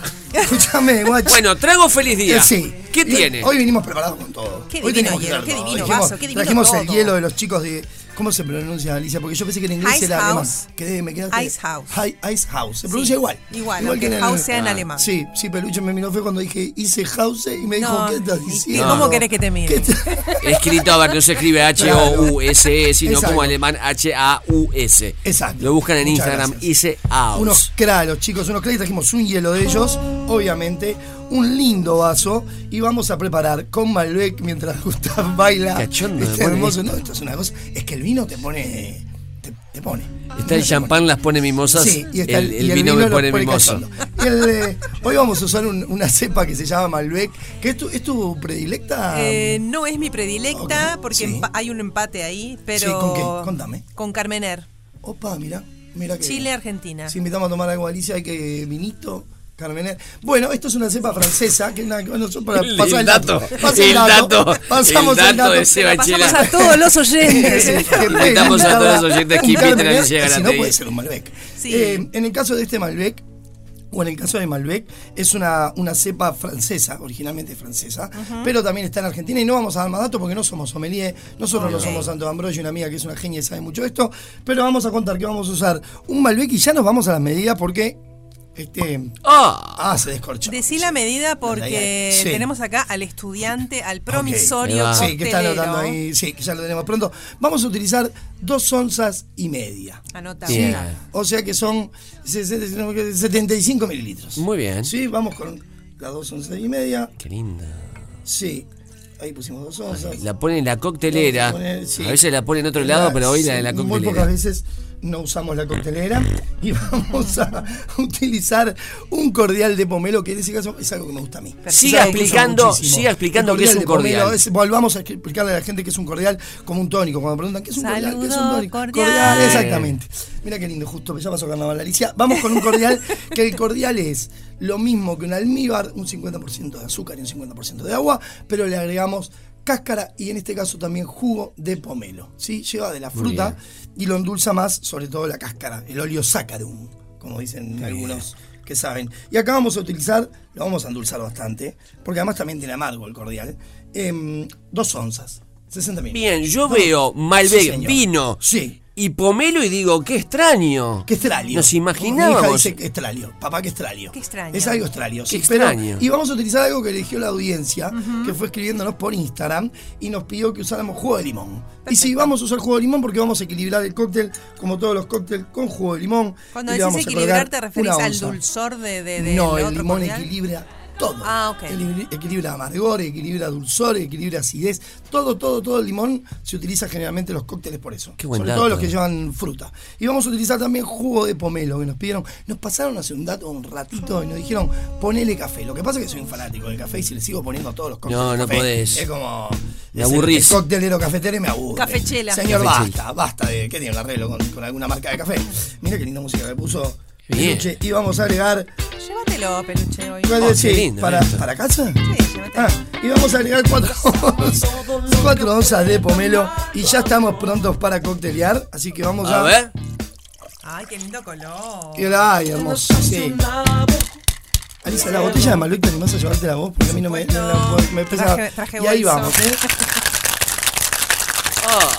[LAUGHS] Escúchame, guacho. Bueno, trago feliz día. Eh, sí. ¿Qué Y tiene? Hoy vinimos preparados con todo. Qué Hoy divino hielo, qué divino vaso, qué divino Trajimos el todo. hielo de los chicos de. ¿Cómo se pronuncia, Alicia? Porque yo pensé que en inglés Ice era House. alemán. Quedé, me quedé, Ice House. Hi- Ice House. Se Sí, pronuncia igual. igual, aunque en el- house sea en Ah. alemán. Sí, sí, Peluche me miró feo cuando dije hice house y me dijo, No, ¿qué estás ¿y- y diciendo? cómo querés que te mire? [LAUGHS] Escrito, a ver, no se escribe H-O-U-S-E, sino Exacto. como alemán H-A-U-S. Exacto. Lo buscan en Muchas Instagram, gracias. Ice House. Unos cra, los chicos, unos cra y trajimos un hielo de ellos, obviamente, un lindo vaso y vamos a preparar con Malbec mientras [LAUGHS] Gustav baila. Cachondo, Este pone hermoso, no, esto es una cosa, es que el vino te pone, te, te pone. Está el champán, las pone mimosas. Sí, y está el, el, el y vino, me lo pone mimoso. eh, hoy vamos a usar un- una cepa que se llama Malbec, que es tu, es tu predilecta. Eh, no es mi predilecta porque hay un empate ahí, pero. Sí, ¿con qué? Contame. Con Carmener. Opa, mira, mira que Chile, Argentina. Si invitamos a tomar algo a Alicia, hay que vinito, Carmener. Bueno, esto es una cepa francesa, que una, bueno, para [LAUGHS] El pasar el dato. dato, Pasa el dato, Pasamos el el dato dato. de Seba Pasamos a todos los [LAUGHS] oyentes. Invitamos a todos los oyentes que inviten a Si no puede ser un Malbec. Sí. Eh, en el caso de este Malbec, o en el caso de Malbec, es una, una cepa francesa, originalmente francesa, pero también está en Argentina y no vamos a dar más datos porque no somos sommelier, nosotros no somos Santo Ambrosio, una amiga que es una genia y sabe mucho de esto, pero vamos a contar que vamos a usar un Malbec y ya nos vamos a las medidas porque este ah, se descorchó. Decí la medida porque Sí. tenemos acá al estudiante, al promisorio Ok. Sí, que está anotando ahí, sí, que ya lo tenemos pronto. Vamos a utilizar dos onzas y media. Anota. ¿sí? O sea que son 75 mililitros. Muy bien. Sí, vamos con las dos onzas y media. Qué linda. Sí, ahí pusimos dos onzas. La ponen en la coctelera. Poner, sí. A veces la ponen en otro lado, pero hoy la en la Muy coctelera. pocas veces no usamos la coctelera y [LAUGHS] vamos a utilizar un cordial de pomelo, que en ese caso es algo que me gusta a mí. Siga que explicando- siga explicando qué es un pomelo cordial. es- volvamos a explicarle a la gente que es un cordial como un tónico. Cuando preguntan qué es un cordial, ¿qué es un Saludo tónico? cordial. exactamente. Mira qué lindo, justo, ya pasó carnaval Alicia. Vamos con un cordial, [LAUGHS] que el cordial es lo mismo que un almíbar, un 50% de azúcar y un 50% de agua, pero le agregamos cáscara y en este caso también jugo de pomelo. ¿sí? Lleva de la fruta y lo endulza más, sobre todo la cáscara, el óleo saccharum, como dicen algunos que saben. Y acá vamos a utilizar, lo vamos a endulzar bastante, porque además también tiene amargo el cordial, em, dos onzas, 60 mil. Bien, yo veo Malbec, vino, Sí. Y pomelo y digo, qué extraño. Qué extraño. Nos Mi hija imaginábamos. dice que extraño. Papá, qué extraño. Qué extraño. Es algo extraño. Qué sí, pero- extraño. y vamos a utilizar algo que eligió la audiencia, que fue escribiéndonos por Instagram y nos pidió que usáramos jugo de limón. Y sí, vamos a usar jugo de limón porque vamos a equilibrar el cóctel, como todos los cócteles, con jugo de limón. Cuando decís equilibrar, ¿te referís al dulzor de, de, de No, el otro limón cordial? equilibra todo. Ah, ok. Equilibra, equilibra amargor, equilibra dulzor, equilibra acidez. Todo, todo, todo el limón se utiliza generalmente en los cócteles por eso. Qué buen Sobre dato. todo los que llevan fruta. Y vamos a utilizar también jugo de pomelo que nos pidieron. Nos pasaron hace un dato un ratito y nos dijeron ponele café. Lo que pasa es que soy un fanático del café y si le sigo poniendo a todos los cócteles. No, no café, podés. Es como. Me aburrís. El coctelero cafetero y me aburre. Cafechela. Señor, Cafechela. basta, basta de. ¿Qué tiene un arreglo con, con alguna marca de café? Mira qué linda música que puso. Bien. Peluche. Y vamos a agregar Llévatelo, peluche, hoy. ¿Cuál Oh, qué Sí, lindo, ¿Para, lindo. ¿Para casa? Sí, llévatelo. Ah, y vamos a agregar cuatro, [LAUGHS] cuatro onzas de pomelo y ya estamos prontos para coctelear, así que vamos a... A ver. Ay, qué lindo color. Y la- Ay, hermoso, sí. Alisa, la botella de Malbec te animás a llevarte la voz porque a mí no me, no me pesa. Traje- traje y ahí bolso. vamos, ¿eh? Ah,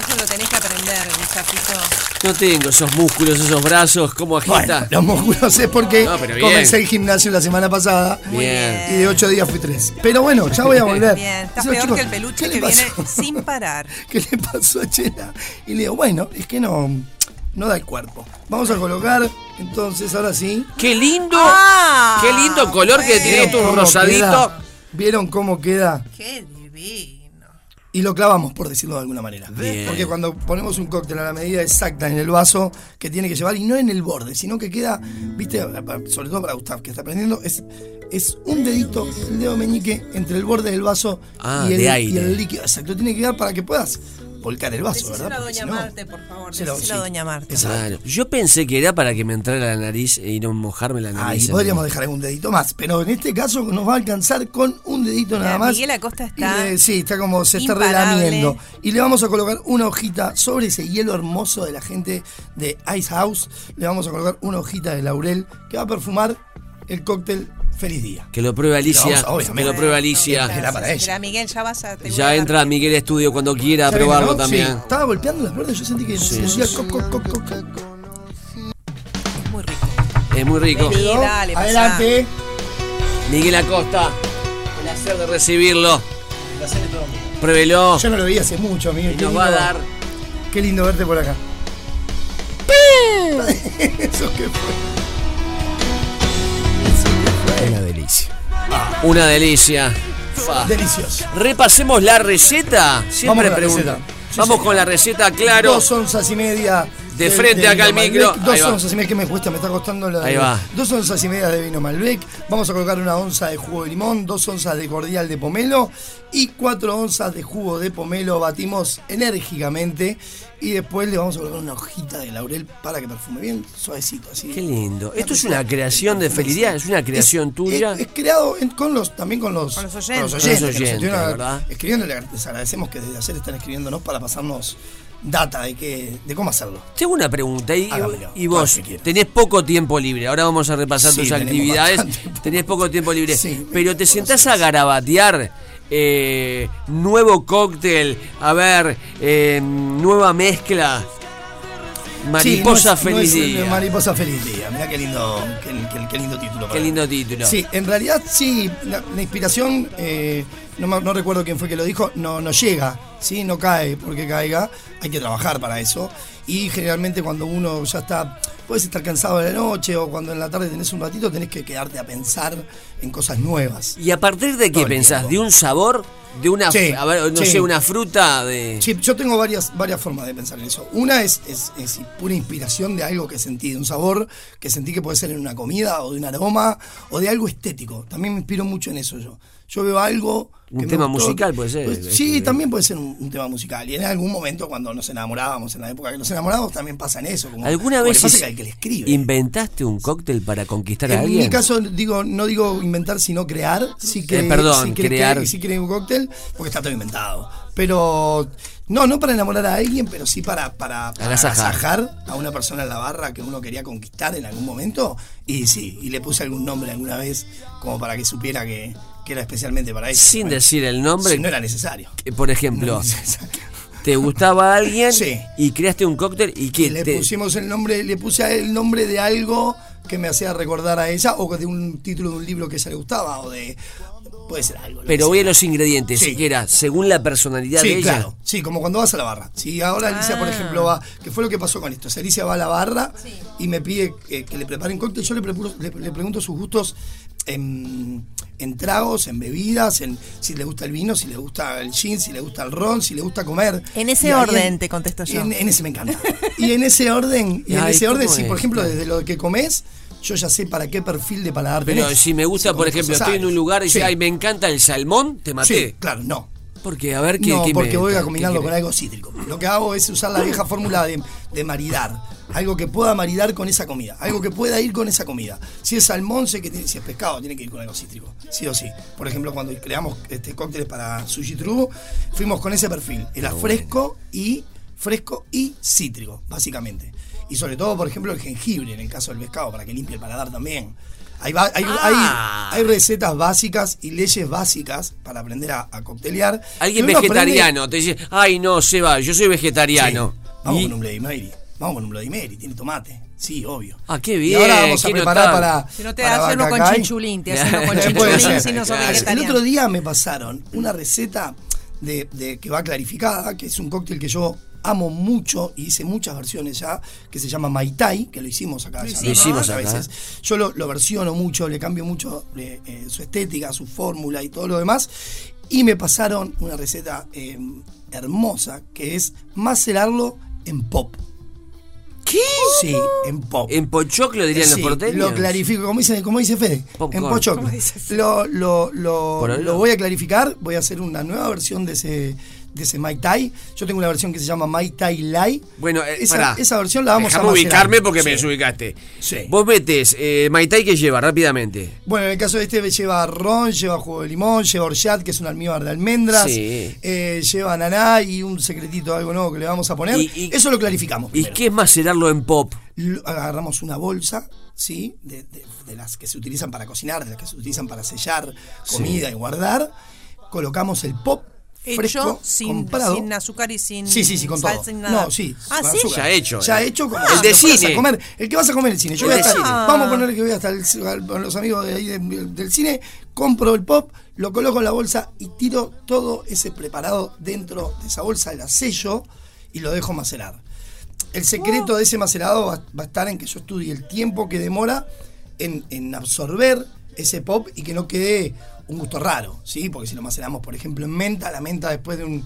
eso lo tenés que aprender, mi sapito. No tengo esos músculos, esos brazos, ¿cómo agita? Bueno, los músculos es porque No, comencé el gimnasio la semana pasada Bien. y de ocho días fui tres. Pero bueno, ya voy a volver. Bien, Digo, peor chicos, que el peluche ¿qué que viene sin parar. [LAUGHS] ¿Qué le pasó a Chela? Y le digo, bueno, es que no, no da el cuerpo. Vamos a colocar, entonces, ahora sí. ¡Qué lindo! Ah, ¡Qué lindo color que tiene ¿Vieron tu cómo rosadito! queda? ¿Vieron cómo queda? Qué divino. Y lo clavamos, por decirlo de alguna manera. Bien. Porque cuando ponemos un cóctel a la medida exacta en el vaso que tiene que llevar, y no en el borde, sino que queda, viste, sobre todo para Gustav, que está aprendiendo, es, es un dedito, el dedo meñique, entre el borde del vaso Ah, y, el, de y el líquido. Exacto, tiene que quedar para que puedas volcar el vaso, Decíselo ¿verdad? a Doña si no- Marte, por favor. se sí. Doña Marte. Exacto. Claro. Yo pensé que era para que me entrara la nariz y no mojarme la nariz. Ahí podríamos dejar algún dedito más, pero en este caso nos va a alcanzar con un dedito nada más. Miguel Acosta Y está le- sí, está como se está imparable. relamiendo. Y le vamos a colocar una hojita sobre ese hielo hermoso de la gente de Ice House. Le vamos a colocar una hojita de laurel que va a perfumar el cóctel Feliz Día. Que lo pruebe Alicia. Vamos, obviamente. que lo pruebe Alicia. Era para ella. Mira, Miguel, ya vas a. a Ya entra Miguel Estudio cuando quiera a ¿Ya viene, probarlo no? también. Sí. Estaba golpeando las puertas, yo sentí que Sí. decía coc, coc. Muy rico. Es muy rico. Vení, dale. Adelante. Miguel Acosta. Placer de recibirlo. Pruébelo. Yo no lo vi hace mucho, amigo. Y Qué nos va a dar. Qué lindo verte por acá. [LAUGHS] Eso que fue. Una delicia. Una delicia. Delicioso. Repasemos la receta. Siempre Vamos con la pregunto. receta. Sí, Vamos señor. con la receta, claro. Dos onzas y media. De frente acá al micro. Dos Ahí va. onzas y media que me cuesta, me está costando la. Ahí va. Dos onzas y media de vino Malbec. Vamos a colocar una onza de jugo de limón, dos onzas de cordial de pomelo y cuatro onzas de jugo de pomelo. Batimos enérgicamente y después le vamos a colocar una hojita de laurel para que perfume bien suavecito. Así. Qué lindo. Esto es una creación de Felicidad, es una creación tuya. Es, es creado en- con los, también con los, Con los oyentes. con Con los oyentes, estuvieron ¿verdad? escribiendo. Les agradecemos que desde ayer están escribiéndonos para pasarnos data de, que, de cómo hacerlo. Tengo una pregunta. Y, Hágamelo, y vos, tenés poco tiempo libre. Ahora vamos a repasar Sí, tus actividades. bastante. Tenés poco tiempo libre. Sí, pero te sentás a garabatear. eh, nuevo cóctel. A ver, eh, nueva mezcla. Mariposa Sí, no es- no feliz día. Mariposa feliz día. Mirá qué lindo, qué, qué- qué lindo título. Qué lindo título. Sí, en realidad sí, la, la inspiración, eh, no, me- no recuerdo quién fue que lo dijo, no, no llega, ¿sí? no cae porque caiga, hay que trabajar para eso. Y generalmente cuando uno ya está, puedes estar cansado de la noche o cuando en la tarde tenés un ratito, tenés que quedarte a pensar en cosas nuevas. ¿Y a partir de qué pensás? ¿De un sabor? ¿De una, Sí, a ver, no sí. sé, una fruta? De... Sí, yo tengo varias, varias formas de pensar en eso. Una es, es, es pura inspiración de algo que sentí, de un sabor que sentí que puede ser en una comida o de un aroma o de algo estético. También me inspiro mucho en eso yo. Yo veo algo... Un que tema musical puede ser, pues, este, sí, de- también puede ser un, un tema musical. Y en algún momento cuando nos enamorábamos, en la época que nos enamorábamos, también pasa en eso. Como, ¿Alguna vez pasa que que le escribe. inventaste un cóctel para conquistar a En alguien? mi caso, digo, no digo inventar, sino crear. Sí Eh, perdón, sí cre- crear. cre- sí creé un cóctel, porque está todo inventado. Pero, no, no para enamorar a alguien, pero sí para, para, para agasajar a una persona en la barra que uno quería conquistar en algún momento. Y sí, y le puse algún nombre alguna vez, como para que supiera que, que era especialmente para eso. Sin Bueno, decir el nombre. sí, no era necesario. Eh, Por ejemplo, No era necesario. te gustaba alguien Sí. y creaste un cóctel y que le te- pusimos el nombre, le puse el nombre de algo que me hacía recordar a ella, o de un título de un libro que a ella le gustaba, o de. Puede ser algo. Pero voy a los ingredientes, Sí. que era según la personalidad Sí, de ella. claro. Sí, como cuando vas a la barra. Si ahora Alicia, por Ah. ejemplo, va, que fue lo que pasó con esto. Si Alicia va a la barra y me pide que, que le preparen cóctel, yo le- le pregunto sus gustos en, en tragos, en bebidas, en si le gusta el vino, si le gusta el gin, si le gusta el ron, si le gusta comer. En ese orden te contesto yo. En, en ese me encanta. Y en ese orden, y [LAUGHS] en Ay, ese orden, ¿cómo si por ejemplo desde lo que comes, yo ya sé para qué perfil de paladar Pero tenés. si me gusta, Si por ejemplo, estoy en un lugar y dice, ay, me encanta el salmón, te maté. Sí, claro, no. Porque, a ver, ¿qué, no, qué porque me- voy a combinarlo con algo cítrico. Lo que hago es usar la vieja fórmula de, de maridar. Algo que pueda maridar con esa comida. Algo que pueda ir con esa comida. Si es salmón, sé que tiene, si es pescado, tiene que ir con algo cítrico. Sí o sí. Por ejemplo, cuando creamos este cócteles para Sushi True, fuimos con ese perfil. Era fresco y fresco y cítrico, básicamente. Y sobre todo, por ejemplo, el jengibre en el caso del pescado, para que limpie el paladar también. Hay, va- hay, Ah. hay- hay recetas básicas y leyes básicas para aprender a, a coctelear. Alguien aprende- vegetariano te dice, ay, no, Seba, yo soy vegetariano. Sí. Vamos Y- con un Bloody Mary. Vamos con un Bloody Mary. Tiene tomate. Sí, obvio. Ah, qué Y bien. ahora vamos a preparar para. Si no te hace uno con chinchulín, te hace uno [LAUGHS] con chinchulín si no sos El otro día me pasaron una receta de, de- que va clarificada, que es un cóctel que yo amo mucho y hice muchas versiones ya, que se llama Mai Tai, que lo hicimos acá. Lo ya hicimos. Lo hicimos a acá. veces. Yo lo, lo versiono mucho, le cambio mucho eh, eh, su estética, su fórmula y todo lo demás. Y me pasaron una receta eh, hermosa, que es macerarlo en pop. ¿Qué? Sí, en pop. En pochoclo dirían Sí, los porteños. Lo clarifico, como dice, como dice Fede, Popcorn. en pochoclo. ¿Cómo dice Lo, lo, lo, lo voy a clarificar, voy a hacer una nueva versión de ese, de ese Mai Tai. Yo tengo una versión que se llama Mai Tai Lai. Bueno, eh, esa, pará. esa versión la vamos a macerar. ubicarme porque Sí. me desubicaste. Sí. Vos metes eh, Maitai que lleva rápidamente. Bueno, en el caso de este lleva ron, lleva jugo de limón, lleva orchat, que es un almíbar de almendras, Sí. eh, lleva naná y un secretito, algo nuevo que le vamos a poner. Eso lo clarificamos. ¿Y qué es macerarlo en pop? Agarramos una bolsa, ¿sí? De, de- de las que se utilizan para cocinar, de las que se utilizan para sellar comida y guardar. Colocamos el pop Hecho fresco, sin, azúcar y sin Sí, sí, sí, con sal, todo. sin nada. No, sí. Ah, con sí. azúcar. Ya hecho, Ya eh. hecho Ah, el de cine. A comer, el que vas a comer el cine. Yo El voy a de estar, cine. vamos a poner que voy hasta el- con los amigos de ahí del, del cine, compro el pop, lo coloco en la bolsa y tiro todo ese preparado dentro de esa bolsa, la sello y lo dejo macerar. El secreto de ese macerado va, va a estar en que yo estudie el tiempo que demora en, en absorber ese pop y que no quede un gusto raro, ¿sí? Porque si lo maceramos, por ejemplo, en menta, la menta después de un,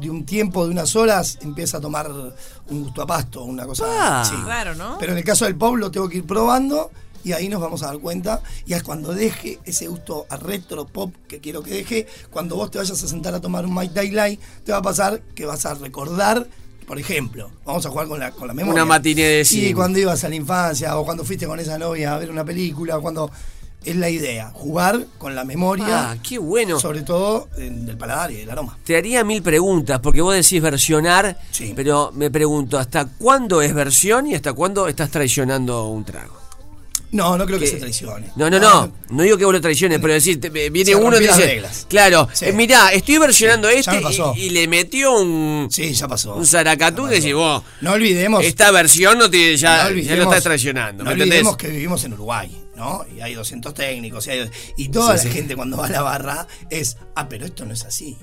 de un tiempo, de unas horas, empieza a tomar un gusto a pasto, una cosa Ah, así. raro, ¿no? Pero en el caso del pop lo tengo que ir probando y ahí nos vamos a dar cuenta. Y es cuando deje ese gusto a retro pop que quiero que deje, cuando vos te vayas a sentar a tomar un Tai Lai, te va a pasar que vas a recordar. Por ejemplo, vamos a jugar con la, con la memoria. Una matiné de Sí, cine. cuando ibas a la infancia o cuando fuiste con esa novia a ver una película, o cuando es la idea, jugar con la memoria. Ah, qué bueno. Sobre todo del paladar y del aroma. Te haría mil preguntas, porque vos decís versionar, pero me pregunto, ¿hasta cuándo es versión y hasta cuándo estás traicionando un trago? No, no creo que ¿Qué? se traicione. No, no, no, no digo que vos lo traiciones, pero decir, te- viene uno y dice, reglas. claro, Sí. eh, mirá, estoy versionando Sí, este y, y le metió un, sí, ya pasó. un zaracatú que decís vos, No olvidemos. esta versión no te, ya, no ya lo estás traicionando, No ¿me entendés? olvidemos que vivimos en Uruguay, ¿no? Y hay 200 técnicos, y, hay- y toda Sí, la sí. gente cuando va a la barra es, ah, pero esto no es así.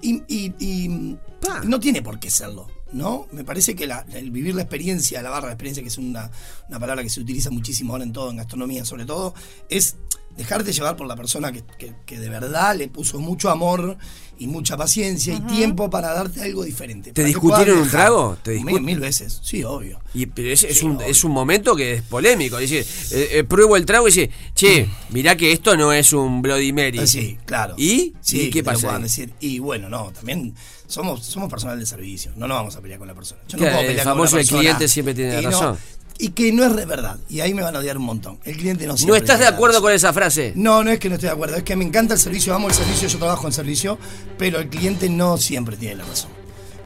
Y, y- y no tiene por qué serlo, ¿no? Me parece que la- el vivir la experiencia, la barra, la experiencia, que es una, una palabra que se utiliza muchísimo ahora en todo, en gastronomía sobre todo, es dejarte llevar por la persona que, que- que de verdad le puso mucho amor y mucha paciencia y tiempo para darte algo diferente. ¿Te discutieron un trago? ¿Te mil, mil veces, sí, obvio. Y, pero es, es un, es un momento que es polémico. Decir, eh, eh, pruebo el trago y dice, che, mirá que esto no es un Bloody Mary. Ah, Sí, claro. ¿Y? Sí, ¿Y qué pasa? decir. Y bueno, no, también somos, somos personal de servicio. No nos vamos a pelear con la persona. Yo no Claro, puedo el pelear con famoso una el persona cliente siempre tiene y no- razón. Y que no es verdad. Y ahí me van a odiar un montón. El cliente no ¿No estás de acuerdo con esa frase? No, no es que no estoy de acuerdo. Es que me encanta el servicio, amo el servicio, yo trabajo en servicio, pero el cliente no siempre tiene la razón.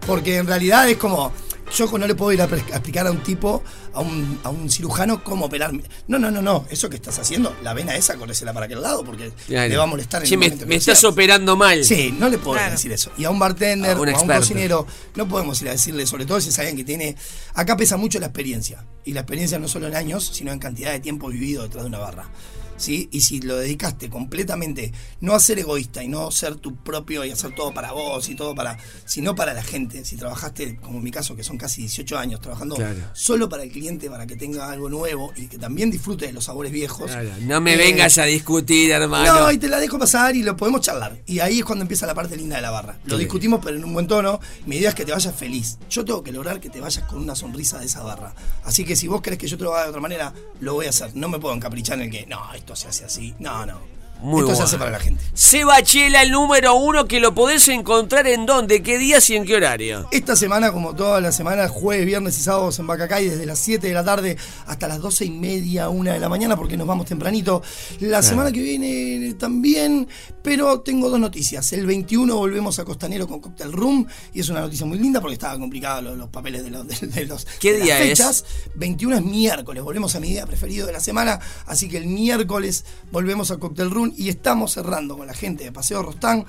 Porque en realidad es como Yo no le puedo ir a, explicar a un tipo, a un, a un cirujano, cómo operar. No, no, no, no. Eso que estás haciendo, la vena esa, corresela para aquel lado, porque Claro. le va a molestar en el me, me estás operando mal. Sí, no le puedo decir eso. Y a un bartender A un o a un cocinero, no podemos ir a decirle, sobre todo si es alguien que tiene. Acá pesa mucho la experiencia. Y la experiencia no solo en años, sino en cantidad de tiempo vivido detrás de una barra. ¿Sí? Y si lo dedicaste completamente, no a ser egoísta y no ser tu propio y hacer todo para vos y todo para, sino para la gente. Si trabajaste, como en mi caso, que son casi 18 años trabajando Claro. solo para el cliente, para que tenga algo nuevo y que también disfrute de los sabores viejos. No me Eh, vengas a discutir, hermano. no, y te la dejo pasar y lo podemos charlar. Y ahí es cuando empieza la parte linda de la barra. Lo Sí. discutimos, pero en un buen tono. Mi idea es que te vayas feliz. Yo tengo que lograr que te vayas con una sonrisa de esa barra. Así que si vos querés que yo te lo haga de otra manera, lo voy a hacer. No me puedo encaprichar en el que, no, esto se hace así. No, no. Muy esto se hace para la gente. Seba Chela, el número uno, que lo podés encontrar en dónde, qué días y en qué horario. Esta semana, como todas las semanas, jueves, viernes y sábados en Bacacay, desde las 7 de la tarde hasta las 12 y media, 1 de la mañana, porque nos vamos tempranito. La Claro. semana que viene también, pero tengo dos noticias. El 21 volvemos a Costanero con Cocktail Room, y es una noticia muy linda porque estaba complicado los, los papeles de los, de, de los ¿Qué de las día es? fechas. 21 es miércoles, volvemos a mi día preferido de la semana, así que el miércoles volvemos a Cocktail Room y estamos cerrando con la gente de Paseo Rostán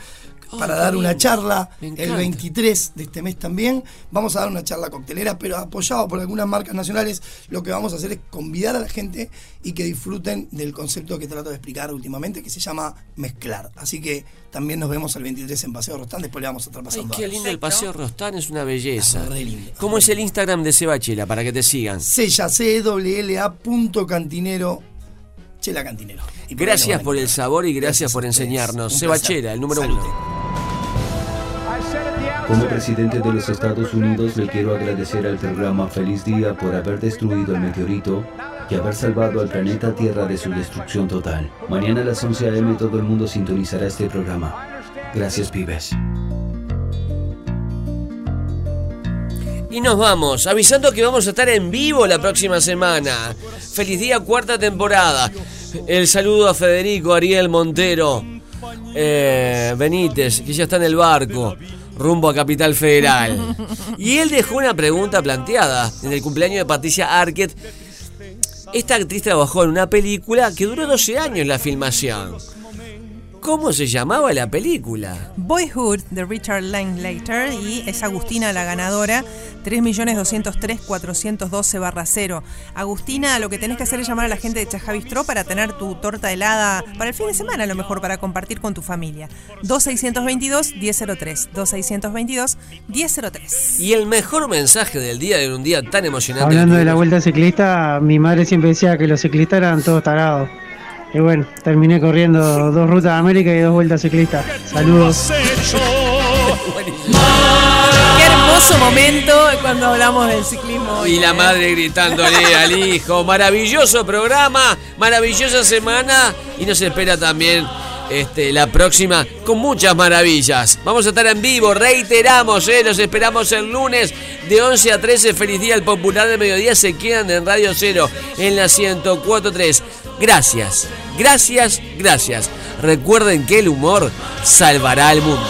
para qué dar una charla el encanta. 23 de este mes también. Vamos a dar una charla coctelera, pero apoyado por algunas marcas nacionales. Lo que vamos a hacer es convidar a la gente y que disfruten del concepto que trato de explicar últimamente, que se llama mezclar. Así que también nos vemos el 23 en Paseo Rostán, después le vamos a estar Ay, pasando. qué datos. lindo el paseo Rostán, es una belleza. re lindo. ¿Cómo es el Instagram de Seba Chela para que te sigan? Sella, C-W-L-A punto cantinero, Chela Cantinero. Y por ahí Gracias por el sabor y gracias, por enseñarnos. Un Seba placer. Chela, el número uno. Como presidente de los Estados Unidos le quiero agradecer al programa Feliz Día por haber destruido el meteorito y haber salvado al planeta Tierra de su destrucción total. Mañana a las 11 a.m. todo el mundo sintonizará este programa. Gracias, pibes. Y nos vamos, avisando que vamos a estar en vivo la próxima semana. Feliz día, cuarta temporada. El saludo a Federico Ariel Montero eh, Benítez, que ya está en el barco, rumbo a Capital Federal. Y él dejó una pregunta planteada en el cumpleaños de Patricia Arquette. Esta actriz trabajó en una película que duró 12 años la filmación. ¿Cómo se llamaba la película? Boyhood de Richard Linklater y es Agustina la ganadora 3.203.412-0. Agustina, lo que tenés que hacer es llamar a la gente de Chajabistró para tener tu torta helada para el fin de semana, a lo mejor para compartir con tu familia. 2622-1003. 2622-1003. Y el mejor mensaje del día de un día tan emocionante. Hablando de la vuelta ciclista, mi madre siempre decía que los ciclistas eran todos tarados. Y bueno, terminé corriendo dos rutas de América y dos vueltas ciclistas. Saludos. Qué hermoso momento cuando hablamos del ciclismo. Y la madre gritándole [LAUGHS] al hijo. Maravilloso programa, maravillosa semana. Y nos espera también este, la próxima con muchas maravillas. Vamos a estar en vivo, reiteramos, eh, los esperamos el lunes de 11 a 13. Feliz día al popular de mediodía. Se quedan en Radio Cero en la 104.3. Gracias, gracias, gracias. Recuerden que el humor salvará al mundo.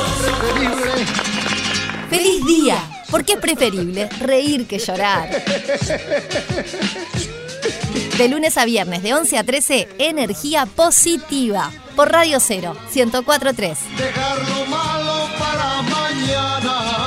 ¡Feliz día! Porque es preferible reír que llorar. [LAUGHS] De lunes a viernes, de 11 a 13, energía positiva. Por Radio Cero, 104.3. Dejar lo malo para mañana.